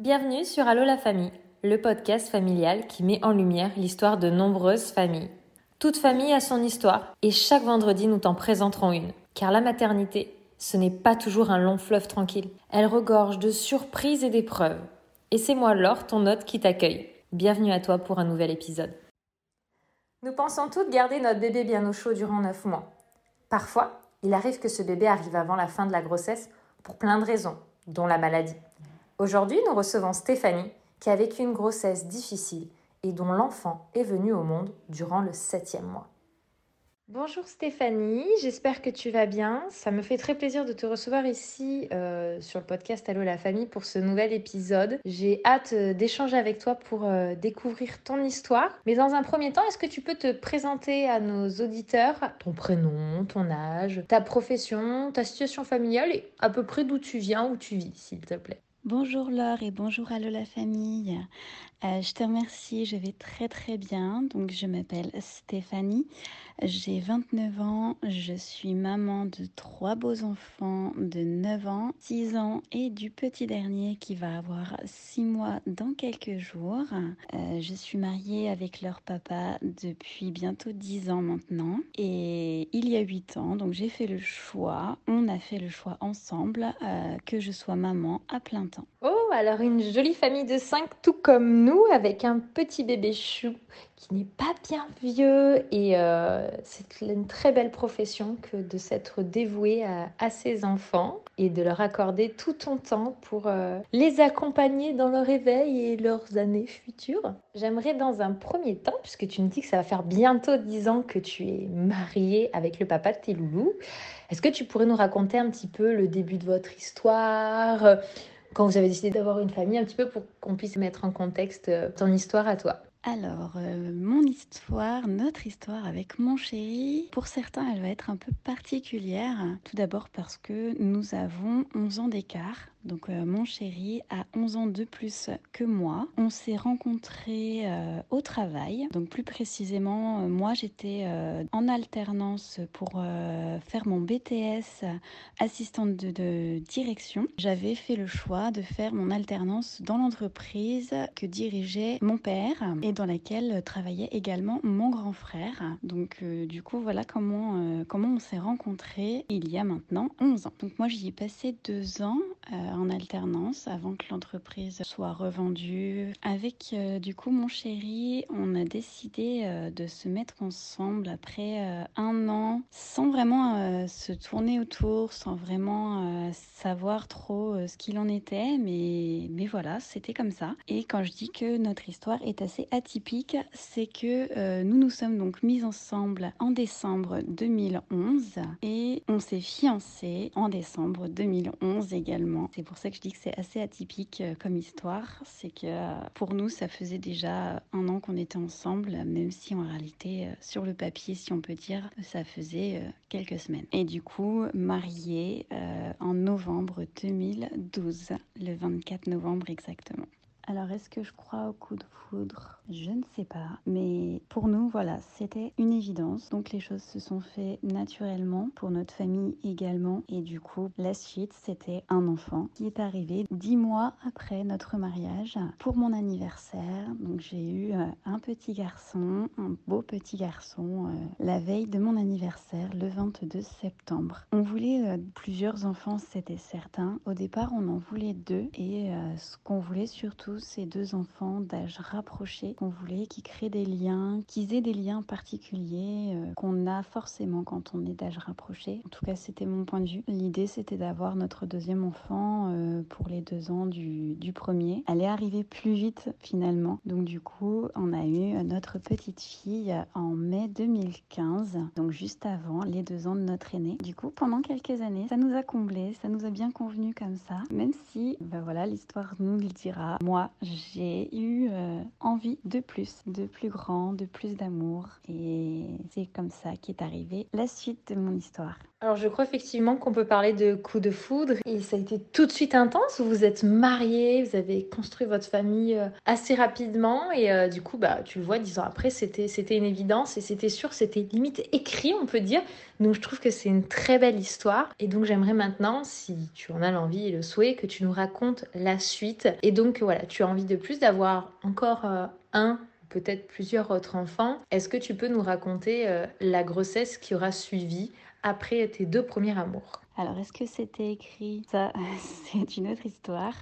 Bienvenue sur Allo la famille, le podcast familial qui met en lumière l'histoire de nombreuses familles. Toute famille a son histoire et chaque vendredi nous t'en présenterons une. Car la maternité, ce n'est pas toujours un long fleuve tranquille. Elle regorge de surprises et d'épreuves. Et c'est moi Laure, ton hôte, qui t'accueille. Bienvenue à toi pour un nouvel épisode. Nous pensons toutes garder notre bébé bien au chaud durant 9 mois. Parfois, il arrive que ce bébé arrive avant la fin de la grossesse pour plein de raisons, dont la maladie. Aujourd'hui, nous recevons Stéphanie, qui a vécu une grossesse difficile et dont l'enfant est venu au monde durant le septième mois. Bonjour Stéphanie, j'espère que tu vas bien. Ça me fait très plaisir de te recevoir ici euh, sur le podcast Allo la famille pour ce nouvel épisode. J'ai hâte euh, d'échanger avec toi pour euh, découvrir ton histoire. Mais dans un premier temps, est-ce que tu peux te présenter à nos auditeurs? Ton prénom, ton âge, ta profession, ta situation familiale et à peu près d'où tu viens, où tu vis, s'il te plaît Bonjour Laure et bonjour à la famille. Euh, je te remercie, je vais très très bien. Donc je m'appelle Stéphanie, j'ai 29 ans, je suis maman de trois beaux enfants de 9 ans, 6 ans et du petit dernier qui va avoir 6 mois dans quelques jours. Euh, je suis mariée avec leur papa depuis bientôt 10 ans maintenant et il y a 8 ans, donc j'ai fait le choix, on a fait le choix ensemble euh, que je sois maman à plein temps. Oh, alors une jolie famille de 5 tout comme nous avec un petit bébé chou qui n'est pas bien vieux et euh, c'est une très belle profession que de s'être dévoué à, ses enfants et de leur accorder tout ton temps pour euh, les accompagner dans leur éveil et leurs années futures. J'aimerais dans un premier temps, puisque tu me dis que ça va faire bientôt 10 ans que tu es mariée avec le papa de tes loulous, est-ce que tu pourrais nous raconter un petit peu le début de votre histoire quand vous avez décidé d'avoir une famille, un petit peu pour qu'on puisse mettre en contexte euh, ton histoire à toi alors, euh, mon histoire, notre histoire avec mon chéri, pour certains, elle va être un peu particulière. Tout d'abord parce que nous avons 11 ans d'écart. Donc euh, mon chéri a 11 ans de plus que moi. On s'est rencontrés euh, au travail. Donc plus précisément, euh, moi j'étais en alternance pour faire mon BTS assistante de, direction. J'avais fait le choix de faire mon alternance dans l'entreprise que dirigeait mon père et dans laquelle travaillait également mon grand frère. Donc du coup voilà comment, comment on s'est rencontrés il y a maintenant 11 ans. Donc moi j'y ai passé deux ans en alternance avant que l'entreprise soit revendue. Avec euh, du coup mon chéri, on a décidé euh, de se mettre ensemble après euh, un an sans vraiment se tourner autour, sans vraiment savoir trop ce qu'il en était. Mais, mais voilà, c'était comme ça. Et quand je dis que notre histoire est assez atypique, c'est que nous nous sommes donc mis ensemble en décembre 2011 et on s'est fiancés en décembre 2011 également. C'est pour ça que je dis que c'est assez atypique euh, comme histoire. C'est que euh, pour nous, ça faisait déjà un an qu'on était ensemble, même si en réalité, euh, sur le papier, si on peut dire, ça faisait quelques semaines. Et du coup, mariés en novembre 2012, le 24 novembre exactement. Alors, est-ce que je crois au coup de foudre? Je ne sais pas. Mais pour nous, voilà, c'était une évidence. Donc, les choses se sont faites naturellement pour notre famille également. Et du coup, la suite, c'était un enfant qui est arrivé dix mois après notre mariage pour mon anniversaire. Donc, j'ai eu euh, un petit garçon, un beau petit garçon, euh, la veille de mon anniversaire, le 22 septembre. On voulait euh, plusieurs enfants, c'était certain. Au départ, on en voulait deux. Et ce qu'on voulait surtout, ces deux enfants d'âge rapproché qu'on voulait, qui créent des liens, qu'ils aient des liens particuliers euh, qu'on a forcément quand on est d'âge rapproché. En tout cas, c'était mon point de vue. L'idée, c'était d'avoir notre deuxième enfant euh, pour les deux ans du, premier. Elle est arrivée plus vite finalement. Donc du coup, on a eu notre petite fille en mai 2015, donc juste avant les deux ans de notre aîné. Du coup, pendant quelques années, ça nous a comblé, ça nous a bien convenu comme ça, même si, ben voilà, l'histoire nous le dira. Moi, j'ai eu euh, envie de plus, de plus grand, de plus d'amour. Et c'est comme ça qu'est arrivée la suite de mon histoire. Alors je crois effectivement qu'on peut parler de coup de foudre et ça a été tout de suite intense. Vous êtes mariés, vous avez construit votre famille euh, assez rapidement et euh, du coup bah tu le vois dix ans après c'était c'était une évidence et c'était sûr c'était limite écrit on peut dire. Donc je trouve que c'est une très belle histoire et donc j'aimerais maintenant si tu en as l'envie et le souhait que tu nous racontes la suite et donc voilà tu as envie de plus d'avoir encore euh, un peut-être plusieurs autres enfants. Est-ce que tu peux nous raconter la grossesse qui aura suivi après tes deux premiers amours Alors, est-ce que c'était écrit? Ça, c'est une autre histoire.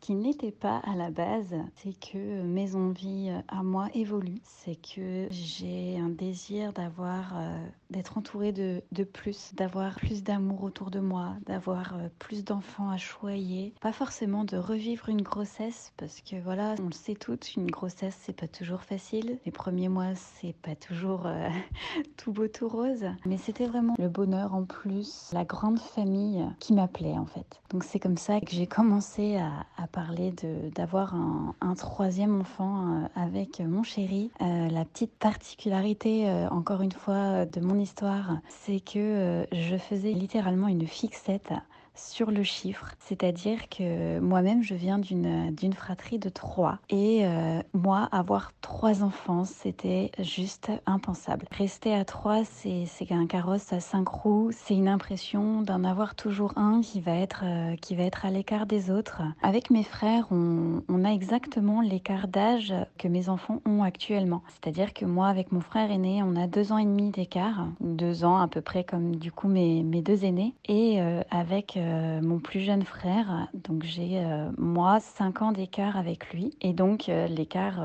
Ce qui n'était pas à la base, c'est que mes envies à moi évoluent. C'est que j'ai un désir d'avoir, euh, d'être entourée de, de plus, d'avoir plus d'amour autour de moi, d'avoir euh, plus d'enfants à choyer. Pas forcément de revivre une grossesse, parce que voilà, on le sait toutes, une grossesse c'est pas toujours facile. Les premiers mois c'est pas toujours euh, tout beau tout rose, mais c'était vraiment le bonheur en plus, la grande famille qui m'appelait en fait. Donc c'est comme ça que j'ai commencé à parler d'avoir un, un, troisième enfant euh, avec mon chéri. Euh, la petite particularité, euh, encore une fois, de mon histoire, c'est que je faisais littéralement une fixette sur le chiffre, c'est-à-dire que moi-même je viens d'une fratrie de trois. Et euh, moi avoir trois enfants c'était juste impensable. Rester à trois c'est un carrosse à cinq roues, c'est une impression d'en avoir toujours un qui va être euh, qui va être à l'écart des autres. Avec mes frères on, on a exactement l'écart d'âge que mes enfants ont actuellement, c'est-à-dire que moi avec mon frère aîné on a deux ans et demi d'écart, deux ans à peu près comme du coup mes mes deux aînés. Et euh, avec euh, mon plus jeune frère. Donc j'ai euh, moi 5 ans d'écart avec lui et donc euh, l'écart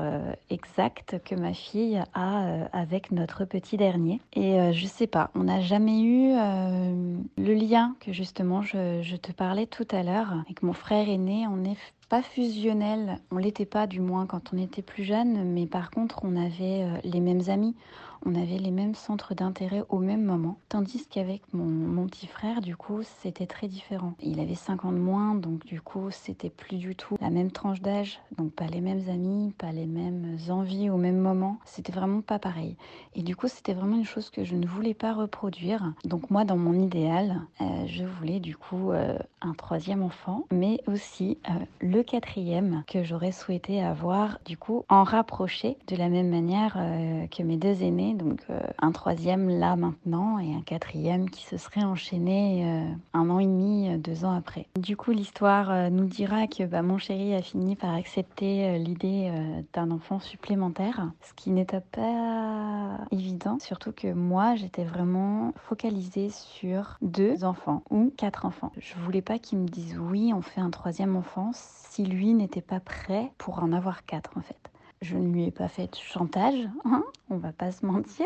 exact que ma fille a avec notre petit dernier. Et je sais pas, on n'a jamais eu le lien que justement je, te parlais tout à l'heure avec mon frère aîné. On est pas fusionnel, on l'était pas du moins quand on était plus jeune, mais par contre on avait les mêmes amis on avait les mêmes centres d'intérêt au même moment. Tandis qu'avec mon, mon, petit frère, du coup, c'était très différent. Il avait 5 ans de moins, donc du coup, c'était plus du tout la même tranche d'âge, donc pas les mêmes amis, pas les mêmes envies au même moment. C'était vraiment pas pareil. Et du coup, c'était vraiment une chose que je ne voulais pas reproduire. Donc moi, dans mon idéal, euh, je voulais du coup euh, un troisième enfant, mais aussi euh, le quatrième que j'aurais souhaité avoir, du coup, en rapproché de la même manière que mes deux aînés donc euh, un troisième là maintenant et un quatrième qui se serait enchaîné euh, un an et demi, euh, deux ans après. Du coup, l'histoire nous dira que bah, mon chéri a fini par accepter l'idée d'un enfant supplémentaire, ce qui n'était pas évident, surtout que moi j'étais vraiment focalisée sur deux enfants ou quatre enfants. Je voulais pas qu'il me dise oui, on fait un troisième enfant si lui n'était pas prêt pour en avoir quatre en fait. Je ne lui ai pas fait de chantage, hein, on va pas se mentir.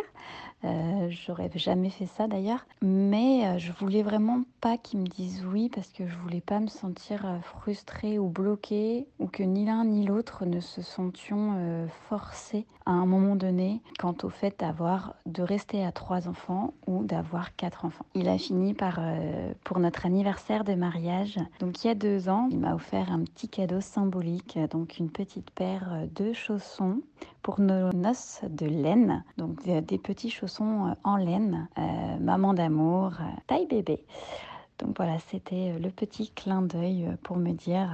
Euh, J'aurais jamais fait ça d'ailleurs. Mais euh, je voulais vraiment pas qu'il me dise oui parce que je voulais pas me sentir euh, frustrée ou bloquée ou que ni l'un ni l'autre ne se sentions euh, forcés à un moment donné quant au fait d'avoir de rester à trois enfants ou d'avoir quatre enfants. Il a fini par euh, pour notre anniversaire de mariage. Donc il y a deux ans, il m'a offert un petit cadeau symbolique, donc une petite paire de pour nos noces de laine, donc des, des petits chaussons euh, en laine, euh, maman d'amour, euh, taille bébé. Donc voilà, c'était le petit clin d'œil pour me dire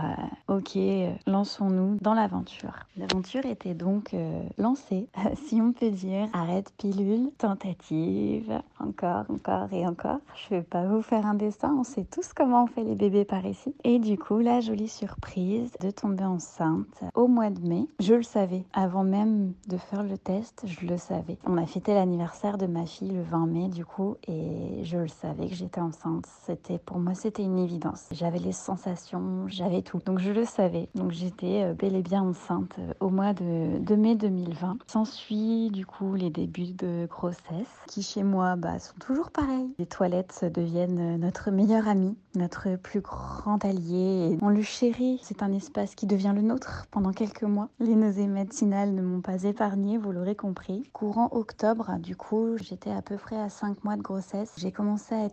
euh, ok, lançons-nous dans l'aventure. L'aventure était donc euh, lancée, si on peut dire. Arrête pilule, tentative, encore, encore et encore. Je vais pas vous faire un dessin, on sait tous comment on fait les bébés par ici. Et du coup, la jolie surprise de tomber enceinte au mois de mai. Je le savais, avant même de faire le test, je le savais. On a fêté l'anniversaire de ma fille le 20 mai du coup, et je le savais que j'étais enceinte. C'était pour moi, c'était une évidence. J'avais les sensations, j'avais tout. Donc je le savais. Donc j'étais euh, bel et bien enceinte euh, au mois de, mai 2020. S'ensuit du coup les débuts de grossesse qui chez moi bah, sont toujours pareils. Les toilettes deviennent euh, notre meilleur ami, notre plus grand allié. On le chérit. C'est un espace qui devient le nôtre pendant quelques mois. Les nausées matinales ne m'ont pas épargné, vous l'aurez compris. Courant octobre, du coup, j'étais à peu près à 5 mois de grossesse. J'ai commencé à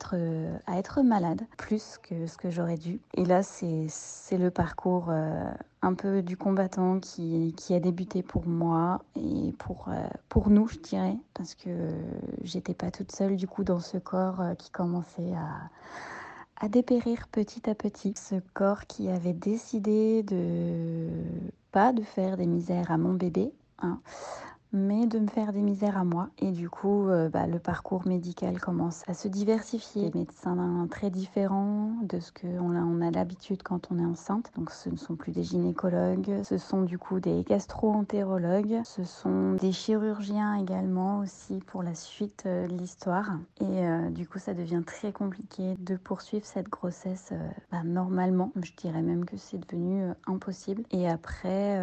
être malade plus que ce que j'aurais dû. Et là, c'est le parcours euh, un peu du combattant qui, a débuté pour moi et pour, euh, pour nous, je dirais, parce que j'étais pas toute seule du coup dans ce corps euh, qui commençait à, à dépérir petit à petit. Ce corps qui avait décidé de pas de faire des misères à mon bébé, hein, mais de me faire des misères à moi. Et du coup, euh, bah, le parcours médical commence à se diversifier. Les médecins très différents de ce qu'on a, on a l'habitude quand on est enceinte. Donc ce ne sont plus des gynécologues, ce sont du coup des gastro-entérologues, ce sont des chirurgiens également aussi pour la suite euh, de l'histoire. Et euh, du coup, ça devient très compliqué de poursuivre cette grossesse bah, normalement. Je dirais même que c'est devenu impossible. Et après,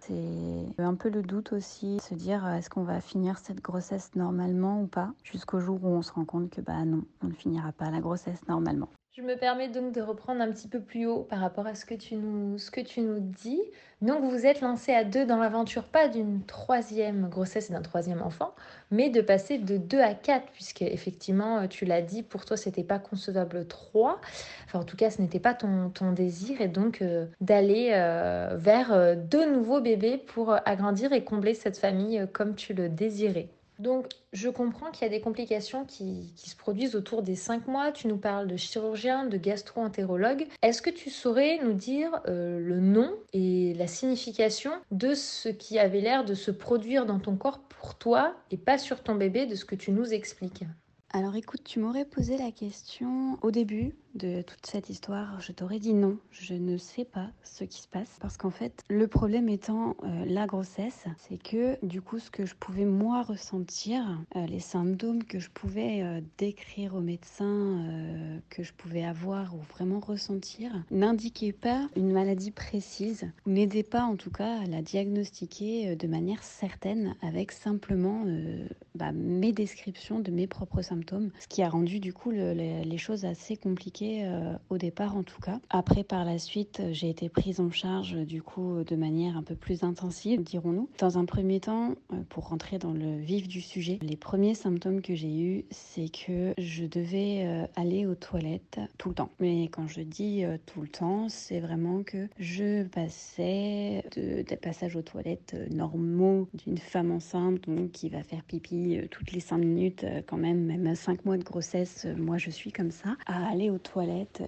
c'est un peu le doute aussi se dire euh, est-ce qu'on va finir cette grossesse normalement ou pas, jusqu'au jour où on se rend compte que bah non, on ne finira pas la grossesse normalement. Je me permets donc de reprendre un petit peu plus haut par rapport à ce que tu nous, ce que tu nous dis. Donc vous êtes lancé à deux dans l'aventure, pas d'une troisième grossesse et d'un troisième enfant, mais de passer de deux à quatre, puisque effectivement, tu l'as dit, pour toi, c'était pas concevable trois. Enfin, en tout cas, ce n'était pas ton, désir, et donc euh, d'aller euh, vers euh, deux nouveaux bébés pour agrandir et combler cette famille comme tu le désirais. Donc, je comprends qu'il y a des complications qui, se produisent autour des 5 mois. Tu nous parles de chirurgien, de gastro-entérologue. Est-ce que tu saurais nous dire euh, le nom et la signification de ce qui avait l'air de se produire dans ton corps pour toi et pas sur ton bébé, de ce que tu nous expliques? Alors écoute, tu m'aurais posé la question au début de toute cette histoire, je t'aurais dit non, je ne sais pas ce qui se passe. Parce qu'en fait, le problème étant euh, la grossesse, c'est que du coup, ce que je pouvais moi ressentir, euh, les symptômes que je pouvais euh, décrire au médecin, que je pouvais avoir ou vraiment ressentir, n'indiquaient pas une maladie précise, ou n'aidaient pas en tout cas à la diagnostiquer de manière certaine avec simplement bah, mes descriptions de mes propres symptômes ce qui a rendu du coup les choses assez compliquées euh, au départ en tout cas. Après par la suite, j'ai été prise en charge du coup de manière un peu plus intensive, dirons-nous. Dans un premier temps, euh, pour rentrer dans le vif du sujet, les premiers symptômes que j'ai eus, c'est que je devais euh, aller aux toilettes tout le temps. Mais quand je dis tout le temps, c'est vraiment que je passais de, des passages aux toilettes normaux d'une femme enceinte donc qui va faire pipi toutes les 5 minutes quand même, même 5 mois de grossesse, euh, moi je suis comme ça, à aller aux toilettes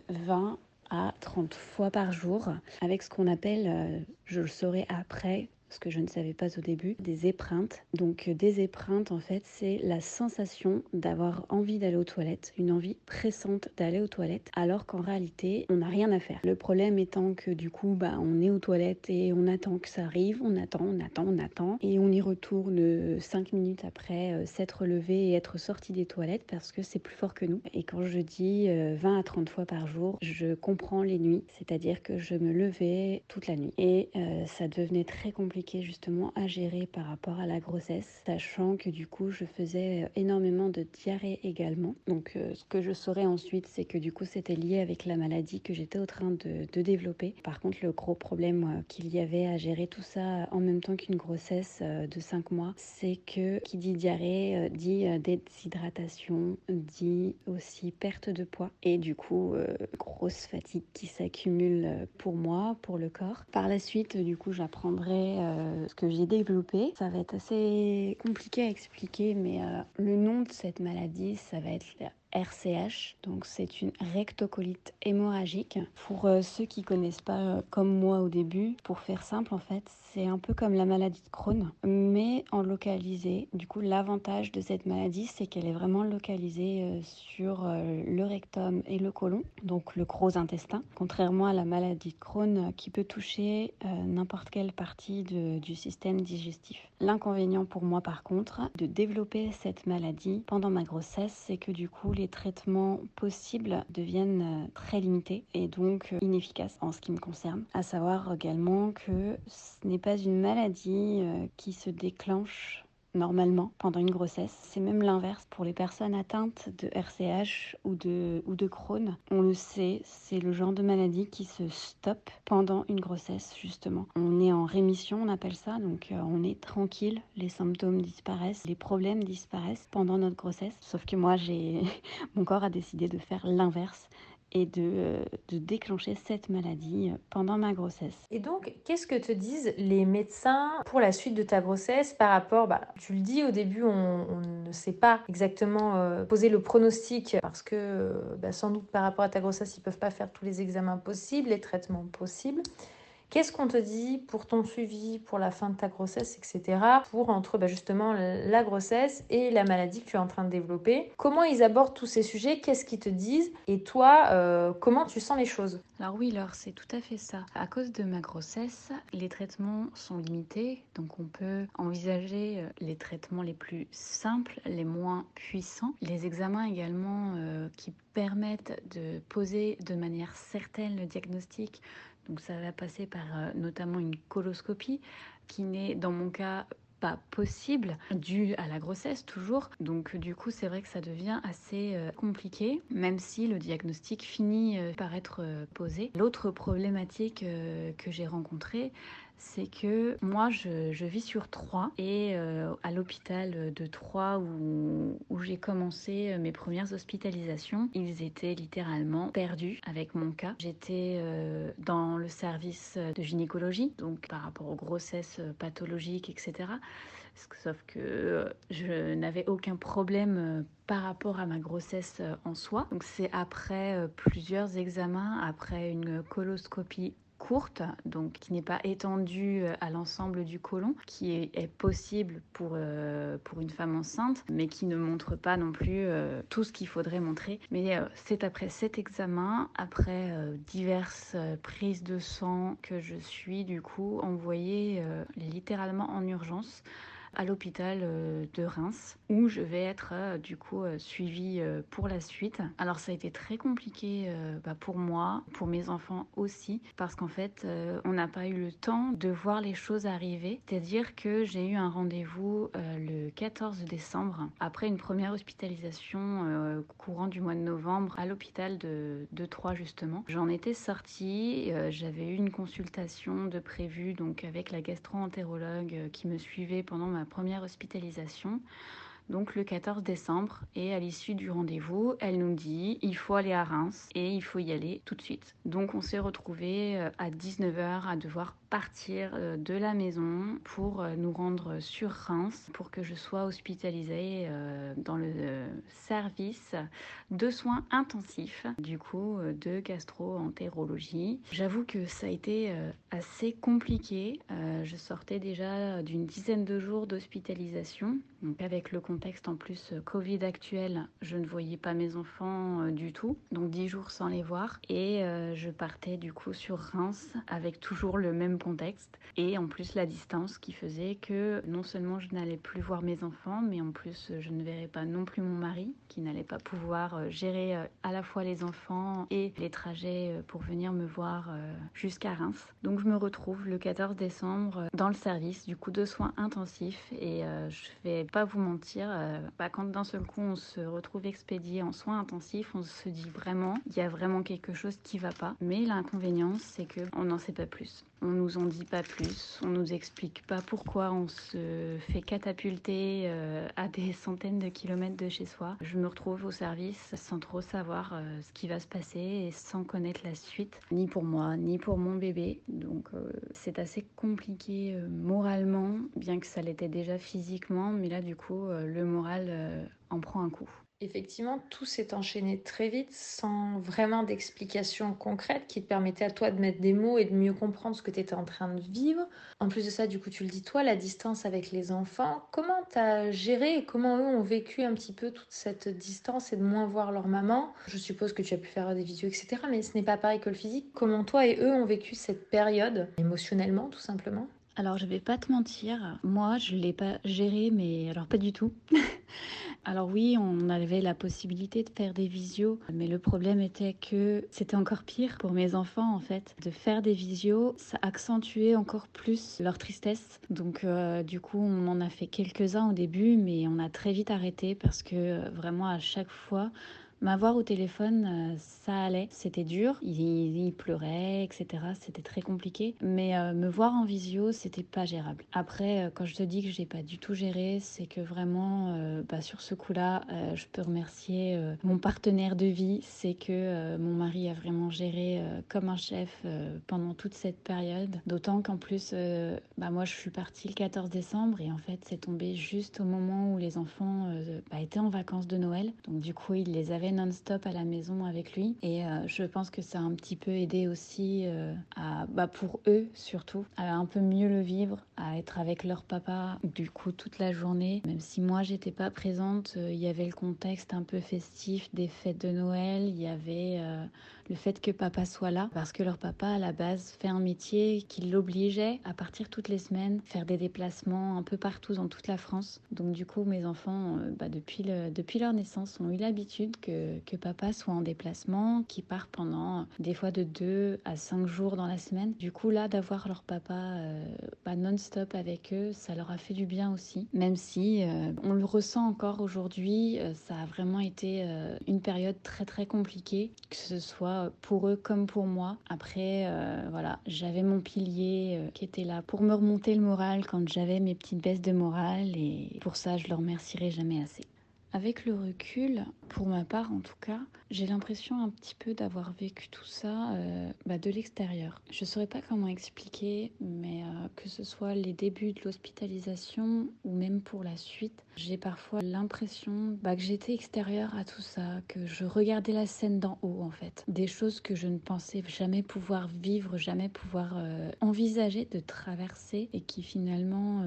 20 à 30 fois par jour avec ce qu'on appelle, euh, je le saurai après, ce que je ne savais pas au début, des épreintes. Donc euh, des épreintes, en fait, c'est la sensation d'avoir envie d'aller aux toilettes, une envie pressante d'aller aux toilettes, alors qu'en réalité, on n'a rien à faire. Le problème étant que du coup, bah, on est aux toilettes et on attend que ça arrive, on attend, on attend, on attend, et on y retourne 5 minutes après euh, s'être levé et être sorti des toilettes parce que c'est plus fort que nous. Et quand je dis 20 euh, à 30 fois par jour, je comprends les nuits, c'est-à-dire que je me levais toute la nuit. Et ça devenait très compliqué justement à gérer par rapport à la grossesse, sachant que du coup je faisais énormément de diarrhée également. Donc euh, ce que je saurais ensuite, c'est que du coup c'était lié avec la maladie que j'étais en train de, développer. Par contre, le gros problème euh, qu'il y avait à gérer tout ça en même temps qu'une grossesse euh, de 5 mois, c'est que qui dit diarrhée dit déshydratation, dit aussi perte de poids et du coup grosse fatigue qui s'accumule pour moi, pour le corps. Par la suite, du coup, j'apprendrai euh, ce que j'ai développé. Ça va être assez compliqué à expliquer, mais euh, le nom de cette maladie, ça va être RCH. Donc c'est une rectocolite hémorragique. Pour euh, ceux qui connaissent pas comme moi au début, pour faire simple en fait, c'est un peu comme la maladie de Crohn, mais en localisé. Du coup, l'avantage de cette maladie, c'est qu'elle est vraiment localisée euh, sur le rectum et le côlon, donc le gros intestin, contrairement à la maladie de Crohn qui peut toucher n'importe quelle partie du système digestif. L'inconvénient pour moi par contre de développer cette maladie pendant ma grossesse, c'est que du coup les traitements possibles deviennent euh, très limités et donc euh, inefficaces en ce qui me concerne. À savoir également que ce n'est pas une maladie euh, qui se déclenche normalement pendant une grossesse. C'est même l'inverse pour les personnes atteintes de RCH ou de, ou de Crohn. On le sait, c'est le genre de maladie qui se stoppe pendant une grossesse justement. On est en rémission, on appelle ça, donc euh, on est tranquille, les symptômes disparaissent, les problèmes disparaissent pendant notre grossesse. Sauf que moi, j'ai mon corps a décidé de faire l'inverse et euh, de, déclencher cette maladie euh, pendant ma grossesse. Et donc, qu'est-ce que te disent les médecins pour la suite de ta grossesse par rapport, bah, tu le dis au début, on, ne sait pas exactement euh, poser le pronostic parce que bah, sans doute par rapport à ta grossesse, ils ne peuvent pas faire tous les examens possibles, les traitements possibles. Qu'est-ce qu'on te dit pour ton suivi, pour la fin de ta grossesse, etc. Pour entre bah, justement la grossesse et la maladie que tu es en train de développer. Comment ils abordent tous ces sujets? Qu'est-ce qu'ils te disent? Et toi, euh, comment tu sens les choses? Alors oui, Laure, c'est tout à fait ça. À cause de ma grossesse, les traitements sont limités. Donc on peut envisager euh, les traitements les plus simples, les moins puissants. Les examens également euh, qui permettent de poser de manière certaine le diagnostic donc ça va passer par euh, notamment une coloscopie qui n'est dans mon cas pas possible dû à la grossesse toujours. Donc du coup c'est vrai que ça devient assez euh, compliqué même si le diagnostic finit euh, par être posé. L'autre problématique que j'ai rencontrée c'est que moi je, vis sur Troyes et euh, à l'hôpital de Troyes où, j'ai commencé mes premières hospitalisations, ils étaient littéralement perdus avec mon cas. J'étais euh, dans le service de gynécologie, donc par rapport aux grossesses pathologiques, etc. Sauf que je n'avais aucun problème par rapport à ma grossesse en soi. Donc c'est après plusieurs examens, après une coloscopie courte, donc qui n'est pas étendue euh, à l'ensemble du côlon, qui est, possible pour, euh, pour une femme enceinte, mais qui ne montre pas non plus euh, tout ce qu'il faudrait montrer. Mais c'est après cet examen, après diverses prises de sang, que je suis du coup envoyée littéralement en urgence à l'hôpital euh, de Reims où je vais être euh, du coup euh, suivie pour la suite. Alors ça a été très compliqué bah, pour moi, pour mes enfants aussi, parce qu'en fait on n'a pas eu le temps de voir les choses arriver. C'est-à-dire que j'ai eu un rendez-vous le 14 décembre après une première hospitalisation courant du mois de novembre à l'hôpital de, de Troyes justement. J'en étais sortie, j'avais eu une consultation de prévu donc avec la gastro-entérologue qui me suivait pendant ma première hospitalisation, donc le 14 décembre. Et à l'issue du rendez-vous, elle nous dit il faut aller à Reims et il faut y aller tout de suite. Donc on s'est retrouvé euh, à 19h à devoir partir euh, de la maison pour euh, nous rendre sur Reims pour que je sois hospitalisée dans le service de soins intensifs, du coup de gastro-entérologie. J'avoue que ça a été assez compliqué. Je sortais déjà d'une dizaine de jours d'hospitalisation. Donc avec le contexte en plus Covid actuel, je ne voyais pas mes enfants du tout. Donc dix jours sans les voir. Et je partais du coup sur Reims avec toujours le même contexte et en plus la distance qui faisait que non seulement je n'allais plus voir mes enfants, mais en plus je ne verrais pas non plus mon mari qui n'allait pas pouvoir euh, gérer euh, à la fois les enfants et les trajets euh, pour venir me voir jusqu'à Reims. Donc je me retrouve le 14 décembre dans le service du coup de soins intensifs et je vais pas vous mentir, bah, quand d'un seul coup on se retrouve expédié en soins intensifs, on se dit vraiment il y a vraiment quelque chose qui va pas. Mais l'inconvénient c'est que on n'en sait pas plus. On nous en dit pas plus, on nous explique pas pourquoi on se fait catapulter euh, à des centaines de kilomètres de chez soi. Je me retrouve au service sans trop savoir euh, ce qui va se passer et sans connaître la suite, ni pour moi, ni pour mon bébé. Donc euh, c'est assez compliqué moralement, bien que ça l'était déjà physiquement, mais là du coup le moral en prend un coup. Effectivement, tout s'est enchaîné très vite sans vraiment d'explication concrète qui te permettait à toi de mettre des mots et de mieux comprendre ce que tu étais en train de vivre. En plus de ça, du coup, tu le dis toi, la distance avec les enfants. Comment tu as géré et comment eux ont vécu un petit peu toute cette distance et de moins voir leur maman? Je suppose que tu as pu faire des vidéos, etc. Mais ce n'est pas pareil que le physique. Comment toi et eux ont vécu cette période émotionnellement, tout simplement? Alors je vais pas te mentir, moi je l'ai pas géré mais alors pas du tout. alors oui, on avait la possibilité de faire des visios, mais le problème était que c'était encore pire pour mes enfants en fait. De faire des visios, ça accentuait encore plus leur tristesse. Donc euh, du coup, on en a fait quelques-uns au début, mais on a très vite arrêté parce que euh, vraiment à chaque fois, M'avoir au téléphone, euh, ça allait. C'était dur. Il, pleurait, etc. C'était très compliqué. Mais euh, me voir en visio, c'était pas gérable. Après, euh, quand je te dis que j'ai pas du tout géré, c'est que vraiment, bah, sur ce coup-là, je peux remercier mon partenaire de vie. C'est que mon mari a vraiment géré comme un chef pendant toute cette période. D'autant qu'en plus, bah, moi, je suis partie le 14 décembre et en fait, c'est tombé juste au moment où les enfants bah, étaient en vacances de Noël. Donc, du coup, il les avait non-stop à la maison avec lui. Et euh, je pense que ça a un petit peu aidé aussi euh, à, bah, pour eux surtout, à un peu mieux le vivre, à être avec leur papa du coup toute la journée. Même si moi j'étais pas présente, euh, il y avait le contexte un peu festif des fêtes de Noël, il y avait le fait que papa soit là, parce que leur papa à la base fait un métier qui l'obligeait à partir toutes les semaines, faire des déplacements un peu partout dans toute la France. Donc du coup mes enfants, bah, depuis, le, depuis leur naissance, ont eu l'habitude que que, papa soit en déplacement, qui part pendant des fois de 2 à 5 jours dans la semaine. Du coup, là, d'avoir leur papa euh, bah, non-stop avec eux, ça leur a fait du bien aussi. Même si euh, on le ressent encore aujourd'hui, euh, ça a vraiment été une période très très compliquée, que ce soit pour eux comme pour moi. Après, voilà, j'avais mon pilier qui était là pour me remonter le moral quand j'avais mes petites baisses de morale et pour ça, je le remercierai jamais assez. Avec le recul, pour ma part en tout cas, j'ai l'impression un petit peu d'avoir vécu tout ça euh, bah, de l'extérieur. Je ne saurais pas comment expliquer, mais euh, que ce soit les débuts de l'hospitalisation ou même pour la suite, j'ai parfois l'impression bah, que j'étais extérieure à tout ça, que je regardais la scène d'en haut en fait. Des choses que je ne pensais jamais pouvoir vivre, jamais pouvoir euh, envisager de traverser et qui finalement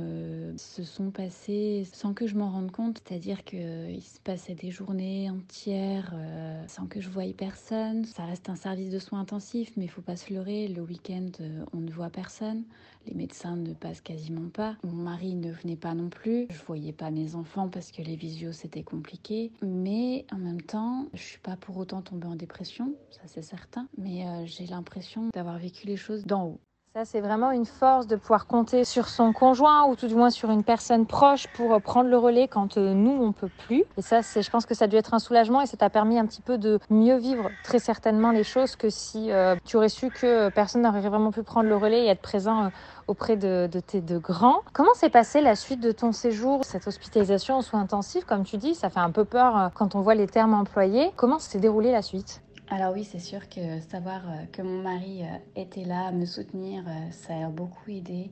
se sont passées sans que je m'en rende compte. C'est-à-dire que il se passait des journées entières euh, sans que je voie personne. Ça reste un service de soins intensifs, mais il faut pas se leurrer. Le week-end, euh, on ne voit personne. Les médecins ne passent quasiment pas. Mon mari ne venait pas non plus. Je voyais pas mes enfants parce que les visios c'était compliqué. Mais en même temps, je suis pas pour autant tombée en dépression, ça c'est certain. Mais euh, j'ai l'impression d'avoir vécu les choses d'en haut. Ça, c'est vraiment une force de pouvoir compter sur son conjoint ou tout du moins sur une personne proche pour euh, prendre le relais quand euh, nous, on peut plus. Et ça, c'est, je pense que ça a dû être un soulagement et ça t'a permis un petit peu de mieux vivre très certainement les choses que si euh, tu aurais su que personne n'aurait vraiment pu prendre le relais et être présent auprès de, de, tes deux grands. Comment s'est passée la suite de ton séjour, cette hospitalisation en soins intensifs? Comme tu dis, ça fait un peu peur quand on voit les termes employés. Comment s'est déroulée la suite? Alors oui, c'est sûr que savoir euh, que mon mari euh, était là à me soutenir, euh, ça a beaucoup aidé.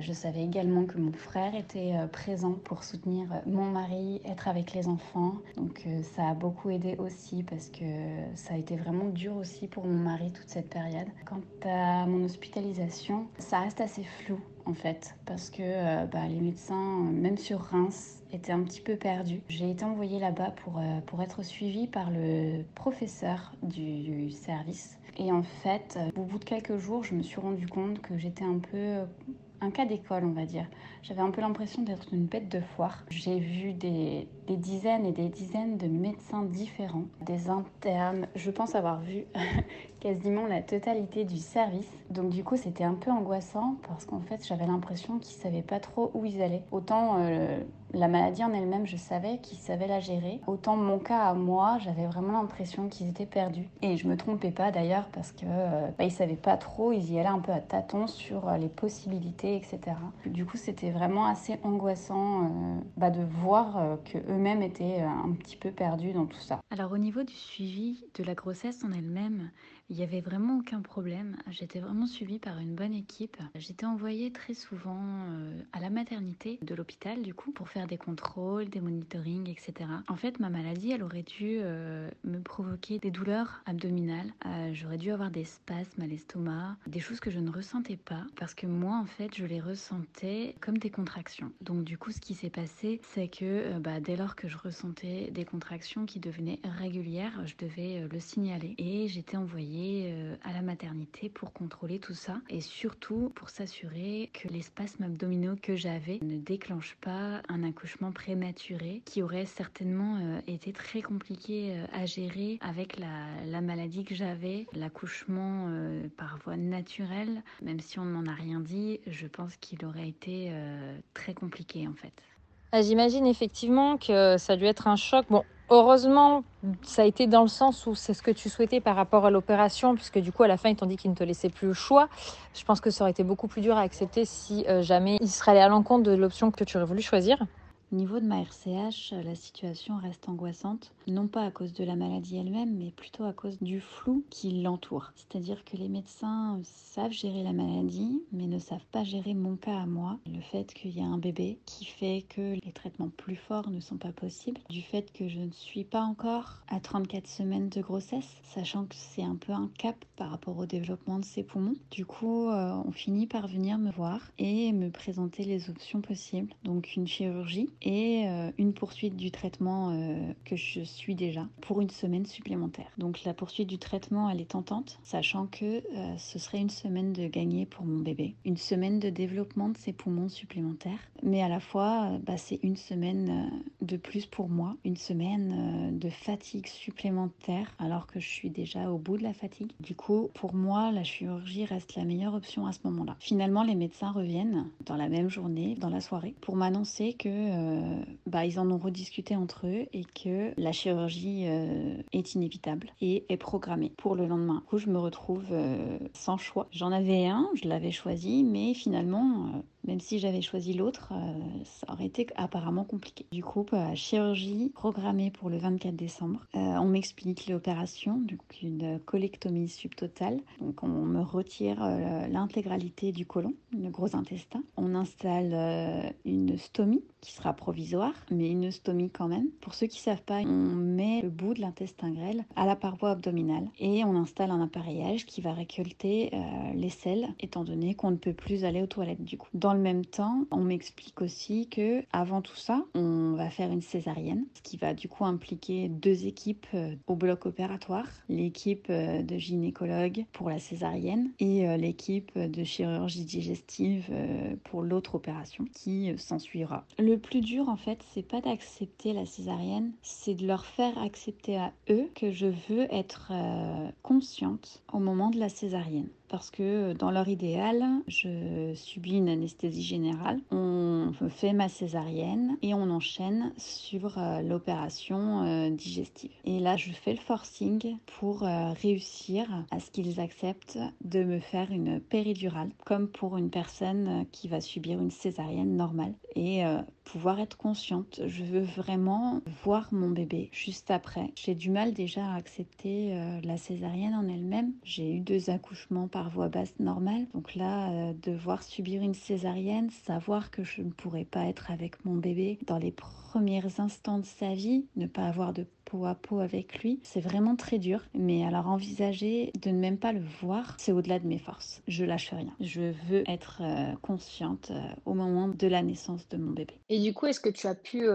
Je savais également que mon frère était présent pour soutenir mon mari, être avec les enfants. Donc ça a beaucoup aidé aussi parce que ça a été vraiment dur aussi pour mon mari toute cette période. Quant à mon hospitalisation, ça reste assez flou en fait, parce que euh, bah, les médecins, même sur Reims, étaient un petit peu perdus. J'ai été envoyée là-bas pour, euh, pour être suivie par le professeur du service. Et en fait, euh, au bout de quelques jours, je me suis rendu compte que j'étais un peu un cas d'école, on va dire. J'avais un peu l'impression d'être une bête de foire. J'ai vu des, dizaines et des dizaines de médecins différents, des internes. Je pense avoir vu quasiment la totalité du service. Donc du coup, c'était un peu angoissant parce qu'en fait, j'avais l'impression qu'ils savaient pas trop où ils allaient. Autant euh, la maladie en elle-même, je savais qu'ils savaient la gérer. Autant mon cas à moi, j'avais vraiment l'impression qu'ils étaient perdus. Et je me trompais pas d'ailleurs parce que euh, bah, ils savaient pas trop, ils y allaient un peu à tâtons sur euh, les possibilités, etc. Du coup, c'était vraiment assez angoissant bah, de voir que eux-mêmes étaient un petit peu perdus dans tout ça. Alors au niveau du suivi de la grossesse en elle-même, il n'y avait vraiment aucun problème. J'étais vraiment suivie par une bonne équipe. J'étais envoyée très souvent euh, à la maternité de l'hôpital, du coup, pour faire des contrôles, des monitorings, etc. En fait, ma maladie, elle aurait dû euh, me provoquer des douleurs abdominales. Euh, j'aurais dû avoir des spasmes à l'estomac, des choses que je ne ressentais pas, parce que moi, en fait, je les ressentais comme des contractions. Donc, du coup, ce qui s'est passé, c'est que bah, dès lors que je ressentais des contractions qui devenaient régulières, je devais le signaler. Et j'étais envoyée aller à la maternité pour contrôler tout ça et surtout pour s'assurer que les spasmes abdominaux que j'avais ne déclenchent pas un accouchement prématuré qui aurait certainement été très compliqué à gérer avec la maladie que j'avais, l'accouchement par voie naturelle, même si on ne m'en a rien dit, je pense qu'il aurait été très compliqué en fait. Ah, j'imagine effectivement que ça a dû être un choc. Bon, heureusement, ça a été dans le sens où c'est ce que tu souhaitais par rapport à l'opération, puisque du coup, à la fin, ils t'ont dit qu'ils ne te laissaient plus le choix. Je pense que ça aurait été beaucoup plus dur à accepter si euh, jamais ils seraient allés à l'encontre de l'option que tu aurais voulu choisir. Au niveau de ma RCH, la situation reste angoissante, non pas à cause de la maladie elle-même, mais plutôt à cause du flou qui l'entoure. C'est-à-dire que les médecins savent gérer la maladie, mais ne savent pas gérer mon cas à moi. Le fait qu'il y a un bébé qui fait que les traitements plus forts ne sont pas possibles, du fait que je ne suis pas encore à 34 semaines de grossesse, sachant que c'est un peu un cap par rapport au développement de ses poumons. Du coup, euh, on finit par venir me voir et me présenter les options possibles. Donc une chirurgie et euh, une poursuite du traitement euh, que je suis déjà pour une semaine supplémentaire. Donc la poursuite du traitement, elle est tentante, sachant que euh, ce serait une semaine de gagner pour mon bébé, une semaine de développement de ses poumons supplémentaires, mais à la fois, bah, c'est une semaine de plus pour moi, une semaine de fatigue supplémentaire alors que je suis déjà au bout de la fatigue. Du coup, pour moi, la chirurgie reste la meilleure option à ce moment-là. Finalement, les médecins reviennent dans la même journée, dans la soirée, pour m'annoncer que euh, bah, ils en ont rediscuté entre eux et que la chirurgie euh, est inévitable et est programmée pour le lendemain. Du coup, je me retrouve euh, sans choix. J'en avais un, je l'avais choisi, mais finalement, même si j'avais choisi l'autre, ça aurait été apparemment compliqué. Du coup, bah, chirurgie programmée pour le 24 décembre. on m'explique l'opération, donc une colectomie subtotale. Donc on me retire l'intégralité du côlon, le gros intestin. On installe une stomie qui sera provisoire, mais une stomie quand même. Pour ceux qui savent pas, on met le bout de l'intestin grêle à la paroi abdominale et on installe un appareillage qui va récolter euh, les selles, étant donné qu'on ne peut plus aller aux toilettes du coup. Le même temps, on m'explique aussi que avant tout ça, on va faire une césarienne, ce qui va du coup impliquer deux équipes euh, au bloc opératoire, l'équipe euh, de gynécologue pour la césarienne et l'équipe de chirurgie digestive pour l'autre opération qui s'ensuivra. Le plus dur en fait, c'est pas d'accepter la césarienne, c'est de leur faire accepter à eux que je veux être euh, consciente au moment de la césarienne parce que dans leur idéal, je subis une anesthésie générale, on fait ma césarienne et on enchaîne sur euh, l'opération euh, digestive. Et là, je fais le forcing pour euh, réussir à ce qu'ils acceptent de me faire une péridurale, comme pour une personne qui va subir une césarienne normale et pouvoir être consciente. Je veux vraiment voir mon bébé juste après. J'ai du mal déjà à accepter la césarienne en elle-même. J'ai eu deux accouchements par voie basse normale. Donc là, euh, devoir subir une césarienne, savoir que je ne pourrais pas être avec mon bébé dans les premiers instants de sa vie, ne pas avoir de peau à peau avec lui, c'est vraiment très dur. Mais alors envisager de ne même pas le voir, c'est au-delà de mes forces. Je lâche rien. Je veux être euh, consciente euh, au moment de la naissance de mon bébé. Et du coup, est-ce que tu as pu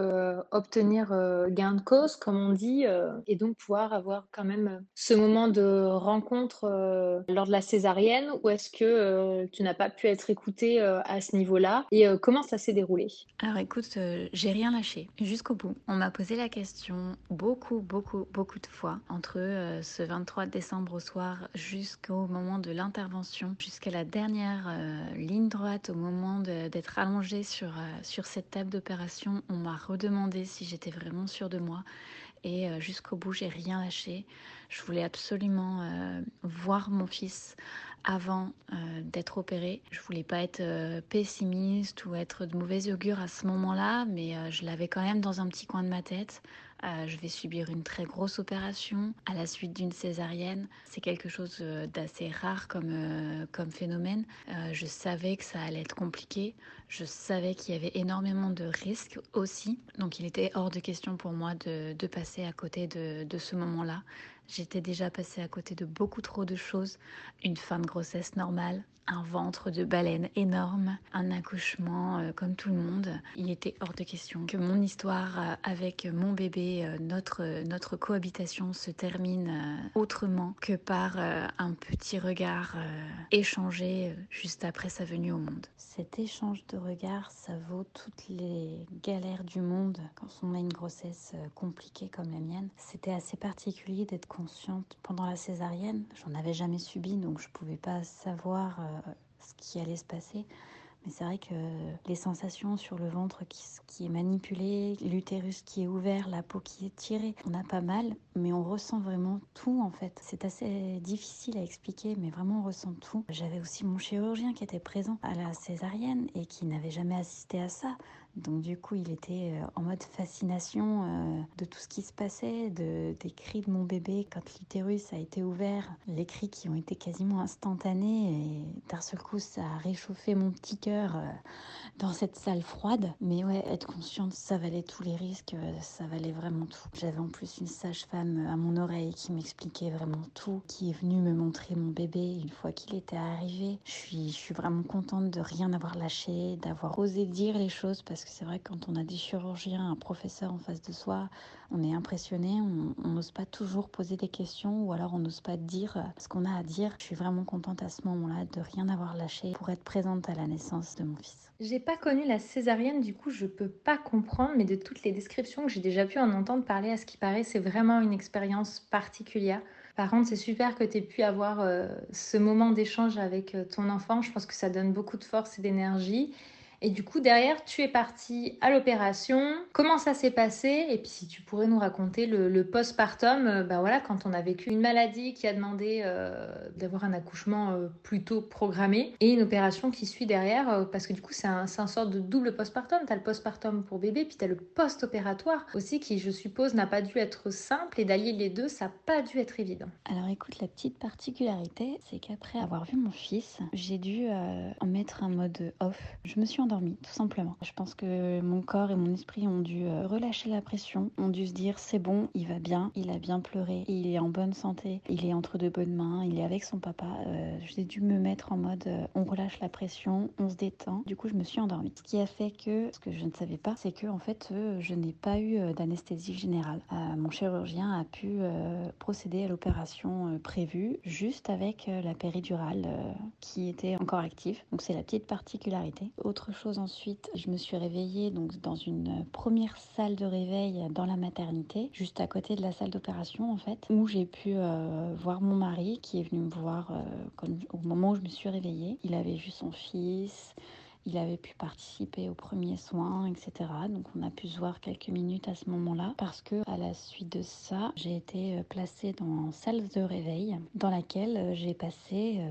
obtenir gain de cause, comme on dit, et donc pouvoir avoir quand même ce moment de rencontre lors de la césarienne ou est-ce que euh, tu n'as pas pu être écoutée euh, à ce niveau-là? Et euh, comment ça s'est déroulé? Alors écoute, j'ai rien lâché jusqu'au bout. On m'a posé la question beaucoup, beaucoup, beaucoup de fois entre ce 23 décembre au soir jusqu'au moment de l'intervention, jusqu'à la dernière ligne droite, au moment d'être allongée sur, sur cette table d'opération. On m'a redemandé si j'étais vraiment sûre de moi et jusqu'au bout, j'ai rien lâché. Je voulais absolument voir mon fils avant euh, d'être opérée. Je voulais pas être euh, pessimiste ou être de mauvais augure à ce moment-là, mais euh, je l'avais quand même dans un petit coin de ma tête. je vais subir une très grosse opération à la suite d'une césarienne. C'est quelque chose d'assez rare comme, comme phénomène. je savais que ça allait être compliqué. Je savais qu'il y avait énormément de risques aussi. Donc il était hors de question pour moi de, de passer à côté de, de ce moment-là. J'étais déjà passée à côté de beaucoup trop de choses. Une fin de grossesse normale, un ventre de baleine énorme, un accouchement euh, comme tout le monde. Il était hors de question que mon histoire euh, avec mon bébé, euh, notre, notre cohabitation se termine autrement que par un petit regard échangé juste après sa venue au monde. Cet échange de regards, ça vaut toutes les galères du monde quand on a une grossesse compliquée comme la mienne. C'était assez particulier d'être pendant la césarienne. J'en avais jamais subi, donc je pouvais pas savoir ce qui allait se passer. Mais c'est vrai que les sensations sur le ventre qui, qui est manipulé, l'utérus qui est ouvert, la peau qui est tirée, on a pas mal, mais on ressent vraiment tout en fait. C'est assez difficile à expliquer, mais vraiment on ressent tout. J'avais aussi mon chirurgien qui était présent à la césarienne et qui n'avait jamais assisté à ça. Donc du coup, il était euh, en mode fascination euh, de tout ce qui se passait, de, des cris de mon bébé quand l'utérus a été ouvert, les cris qui ont été quasiment instantanés et d'un seul coup, ça a réchauffé mon petit cœur euh, dans cette salle froide. Mais ouais, être consciente, ça valait tous les risques, ça valait vraiment tout. J'avais en plus une sage-femme à mon oreille qui m'expliquait vraiment tout, qui est venue me montrer mon bébé une fois qu'il était arrivé. Je suis, je suis vraiment contente de rien avoir lâché, d'avoir osé dire les choses parce que c'est vrai que quand on a des chirurgiens, un professeur en face de soi, on est impressionné, on n'ose pas toujours poser des questions ou alors on n'ose pas dire ce qu'on a à dire. Je suis vraiment contente à ce moment-là de rien avoir lâché pour être présente à la naissance de mon fils. J'ai pas connu la césarienne, du coup je peux pas comprendre, mais de toutes les descriptions que j'ai déjà pu en entendre parler, à ce qui paraît, c'est vraiment une expérience particulière. Par contre, c'est super que tu aies pu avoir euh, ce moment d'échange avec euh, ton enfant. Je pense que ça donne beaucoup de force et d'énergie. Et du coup, derrière, tu es parti à l'opération. Comment ça s'est passé? Et puis, si tu pourrais nous raconter le, postpartum, bah voilà, quand on a vécu une maladie qui a demandé euh, d'avoir un accouchement euh, plutôt programmé et une opération qui suit derrière, parce que du coup, c'est un, un sort de double postpartum. Tu as le postpartum pour bébé, puis tu as le post-opératoire aussi, qui, je suppose, n'a pas dû être simple. Et d'allier les deux, ça n'a pas dû être évident. Alors, écoute, la petite particularité, c'est qu'après avoir vu mon fils, j'ai dû en mettre un mode off. Je me suis endormie, tout simplement. Je pense que mon corps et mon esprit ont dû euh, relâcher la pression, ont dû se dire c'est bon, il va bien, il a bien pleuré, il est en bonne santé, il est entre de bonnes mains, il est avec son papa. Euh, j'ai dû me mettre en mode euh, on relâche la pression, on se détend. Du coup, je me suis endormie. Ce qui a fait que, ce que je ne savais pas, c'est que en fait, je n'ai pas eu d'anesthésie générale. mon chirurgien a pu procéder à l'opération prévue juste avec la péridurale qui était encore active. Donc c'est la petite particularité. Autre ensuite, je me suis réveillée donc dans une première salle de réveil dans la maternité, juste à côté de la salle d'opération en fait, où j'ai pu euh, voir mon mari qui est venu me voir euh, au moment où je me suis réveillée. Il avait vu son fils, il avait pu participer aux premiers soins, etc. Donc on a pu se voir quelques minutes à ce moment-là parce que à la suite de ça, j'ai été euh, placée dans salle de réveil dans laquelle j'ai passé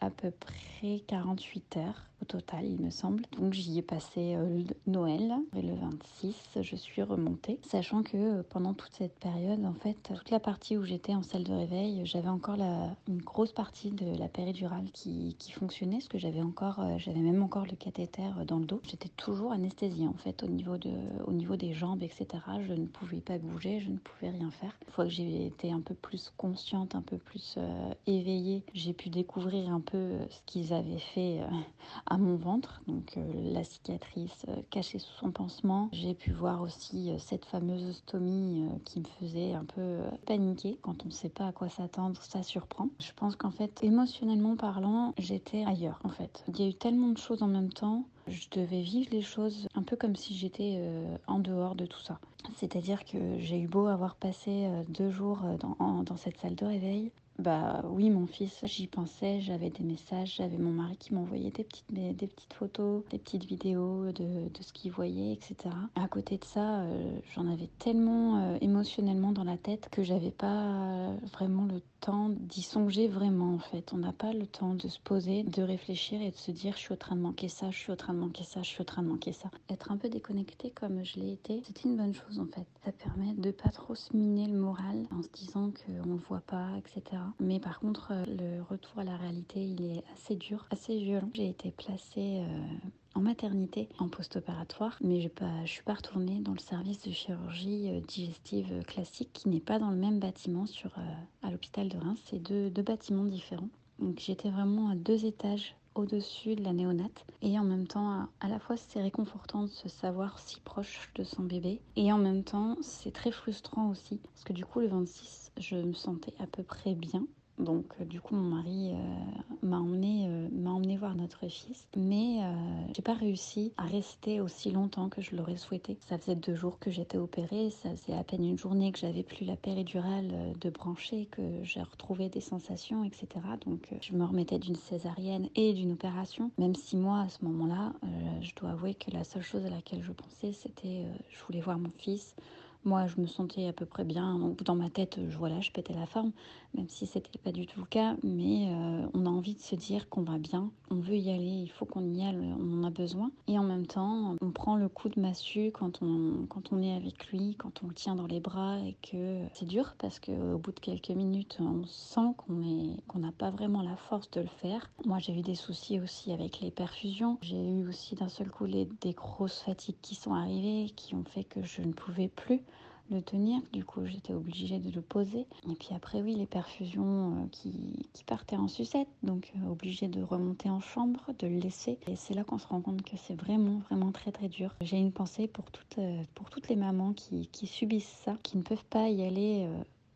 à peu près 48 heures au total, il me semble. Donc j'y ai passé euh, Noël et le 26, je suis remontée, sachant que euh, pendant toute cette période, en fait, toute la partie où j'étais en salle de réveil, j'avais encore la, une grosse partie de la péridurale qui, fonctionnait, parce que j'avais encore, euh, j'avais même encore le cathéter dans le dos. J'étais toujours anesthésiée en fait au niveau de, au niveau des jambes, etc. Je ne pouvais pas bouger, je ne pouvais rien faire. Une fois que j'ai été un peu plus consciente, un peu plus éveillée, j'ai pu découvrir un peu ce qu'ils avaient fait à mon ventre, donc euh, la cicatrice euh, cachée sous son pansement. J'ai pu voir aussi euh, cette fameuse ostomie qui me faisait un peu paniquer. Quand on ne sait pas à quoi s'attendre, ça surprend. Je pense qu'en fait, émotionnellement parlant, j'étais ailleurs en fait. Il y a eu tellement de choses en même temps. Je devais vivre les choses un peu comme si j'étais en dehors de tout ça. C'est-à-dire que j'ai eu beau avoir passé deux jours dans, dans cette salle de réveil, bah oui, mon fils, j'y pensais, j'avais des messages, j'avais mon mari qui m'envoyait des petites, des petites photos, des petites vidéos de, de ce qu'il voyait, etc. À côté de ça, euh, j'en avais tellement euh, émotionnellement dans la tête que j'avais pas vraiment le d'y songer vraiment en fait. On n'a pas le temps de se poser, de réfléchir et de se dire je suis en train de manquer ça, je suis en train de manquer ça, je suis en train de manquer ça. Être un peu déconnecté comme je l'ai été, c'est une bonne chose en fait. Ça permet de pas trop se miner le moral en se disant qu'on ne voit pas, etc. Mais par contre, euh, le retour à la réalité, il est assez dur, assez violent. J'ai été placée euh, en maternité, en post-opératoire, mais je ne suis pas retournée dans le service de chirurgie euh, digestive classique qui n'est pas dans le même bâtiment sur, à l'hôpital de Reims. C'est deux, deux bâtiments différents. Donc j'étais vraiment à deux étages au-dessus de la néonate. Et en même temps, à la fois c'est réconfortant de se savoir si proche de son bébé. Et en même temps, c'est très frustrant aussi. Parce que du coup, le 26, je me sentais à peu près bien. Donc euh, du coup mon mari euh, m'a emmené, euh, emmené voir notre fils, mais j'ai pas réussi à rester aussi longtemps que je l'aurais souhaité. Ça faisait deux jours que j'étais opérée, ça faisait à peine une journée que j'avais plus la péridurale de brancher, que j'ai retrouvé des sensations, etc. Donc je me remettais d'une césarienne et d'une opération, même si moi à ce moment-là, je dois avouer que la seule chose à laquelle je pensais c'était je voulais voir mon fils moi, je me sentais à peu près bien. Dans ma tête, je, voilà, je pétais la forme, même si c'était pas du tout le cas. Mais euh, on a envie de se dire qu'on va bien, on veut y aller, il faut qu'on y aille, on en a besoin. Et en même temps, on prend le coup de massue quand on, quand on est avec lui, quand on le tient dans les bras et que c'est dur parce qu'au bout de quelques minutes, on sent qu'on est n'a pas vraiment la force de le faire. Moi, j'ai eu des soucis aussi avec les perfusions. J'ai eu aussi d'un seul coup des grosses fatigues qui sont arrivées, qui ont fait que je ne pouvais plus le tenir. Du coup, j'étais obligée de le poser. Et puis après, oui, les perfusions euh, qui, qui, partaient en sucette. Donc, euh, obligée de remonter en chambre, de le laisser. Et c'est là qu'on se rend compte que c'est vraiment, vraiment très, très dur. J'ai une pensée pour toutes, euh, pour toutes les mamans qui, qui, subissent ça, qui ne peuvent pas y aller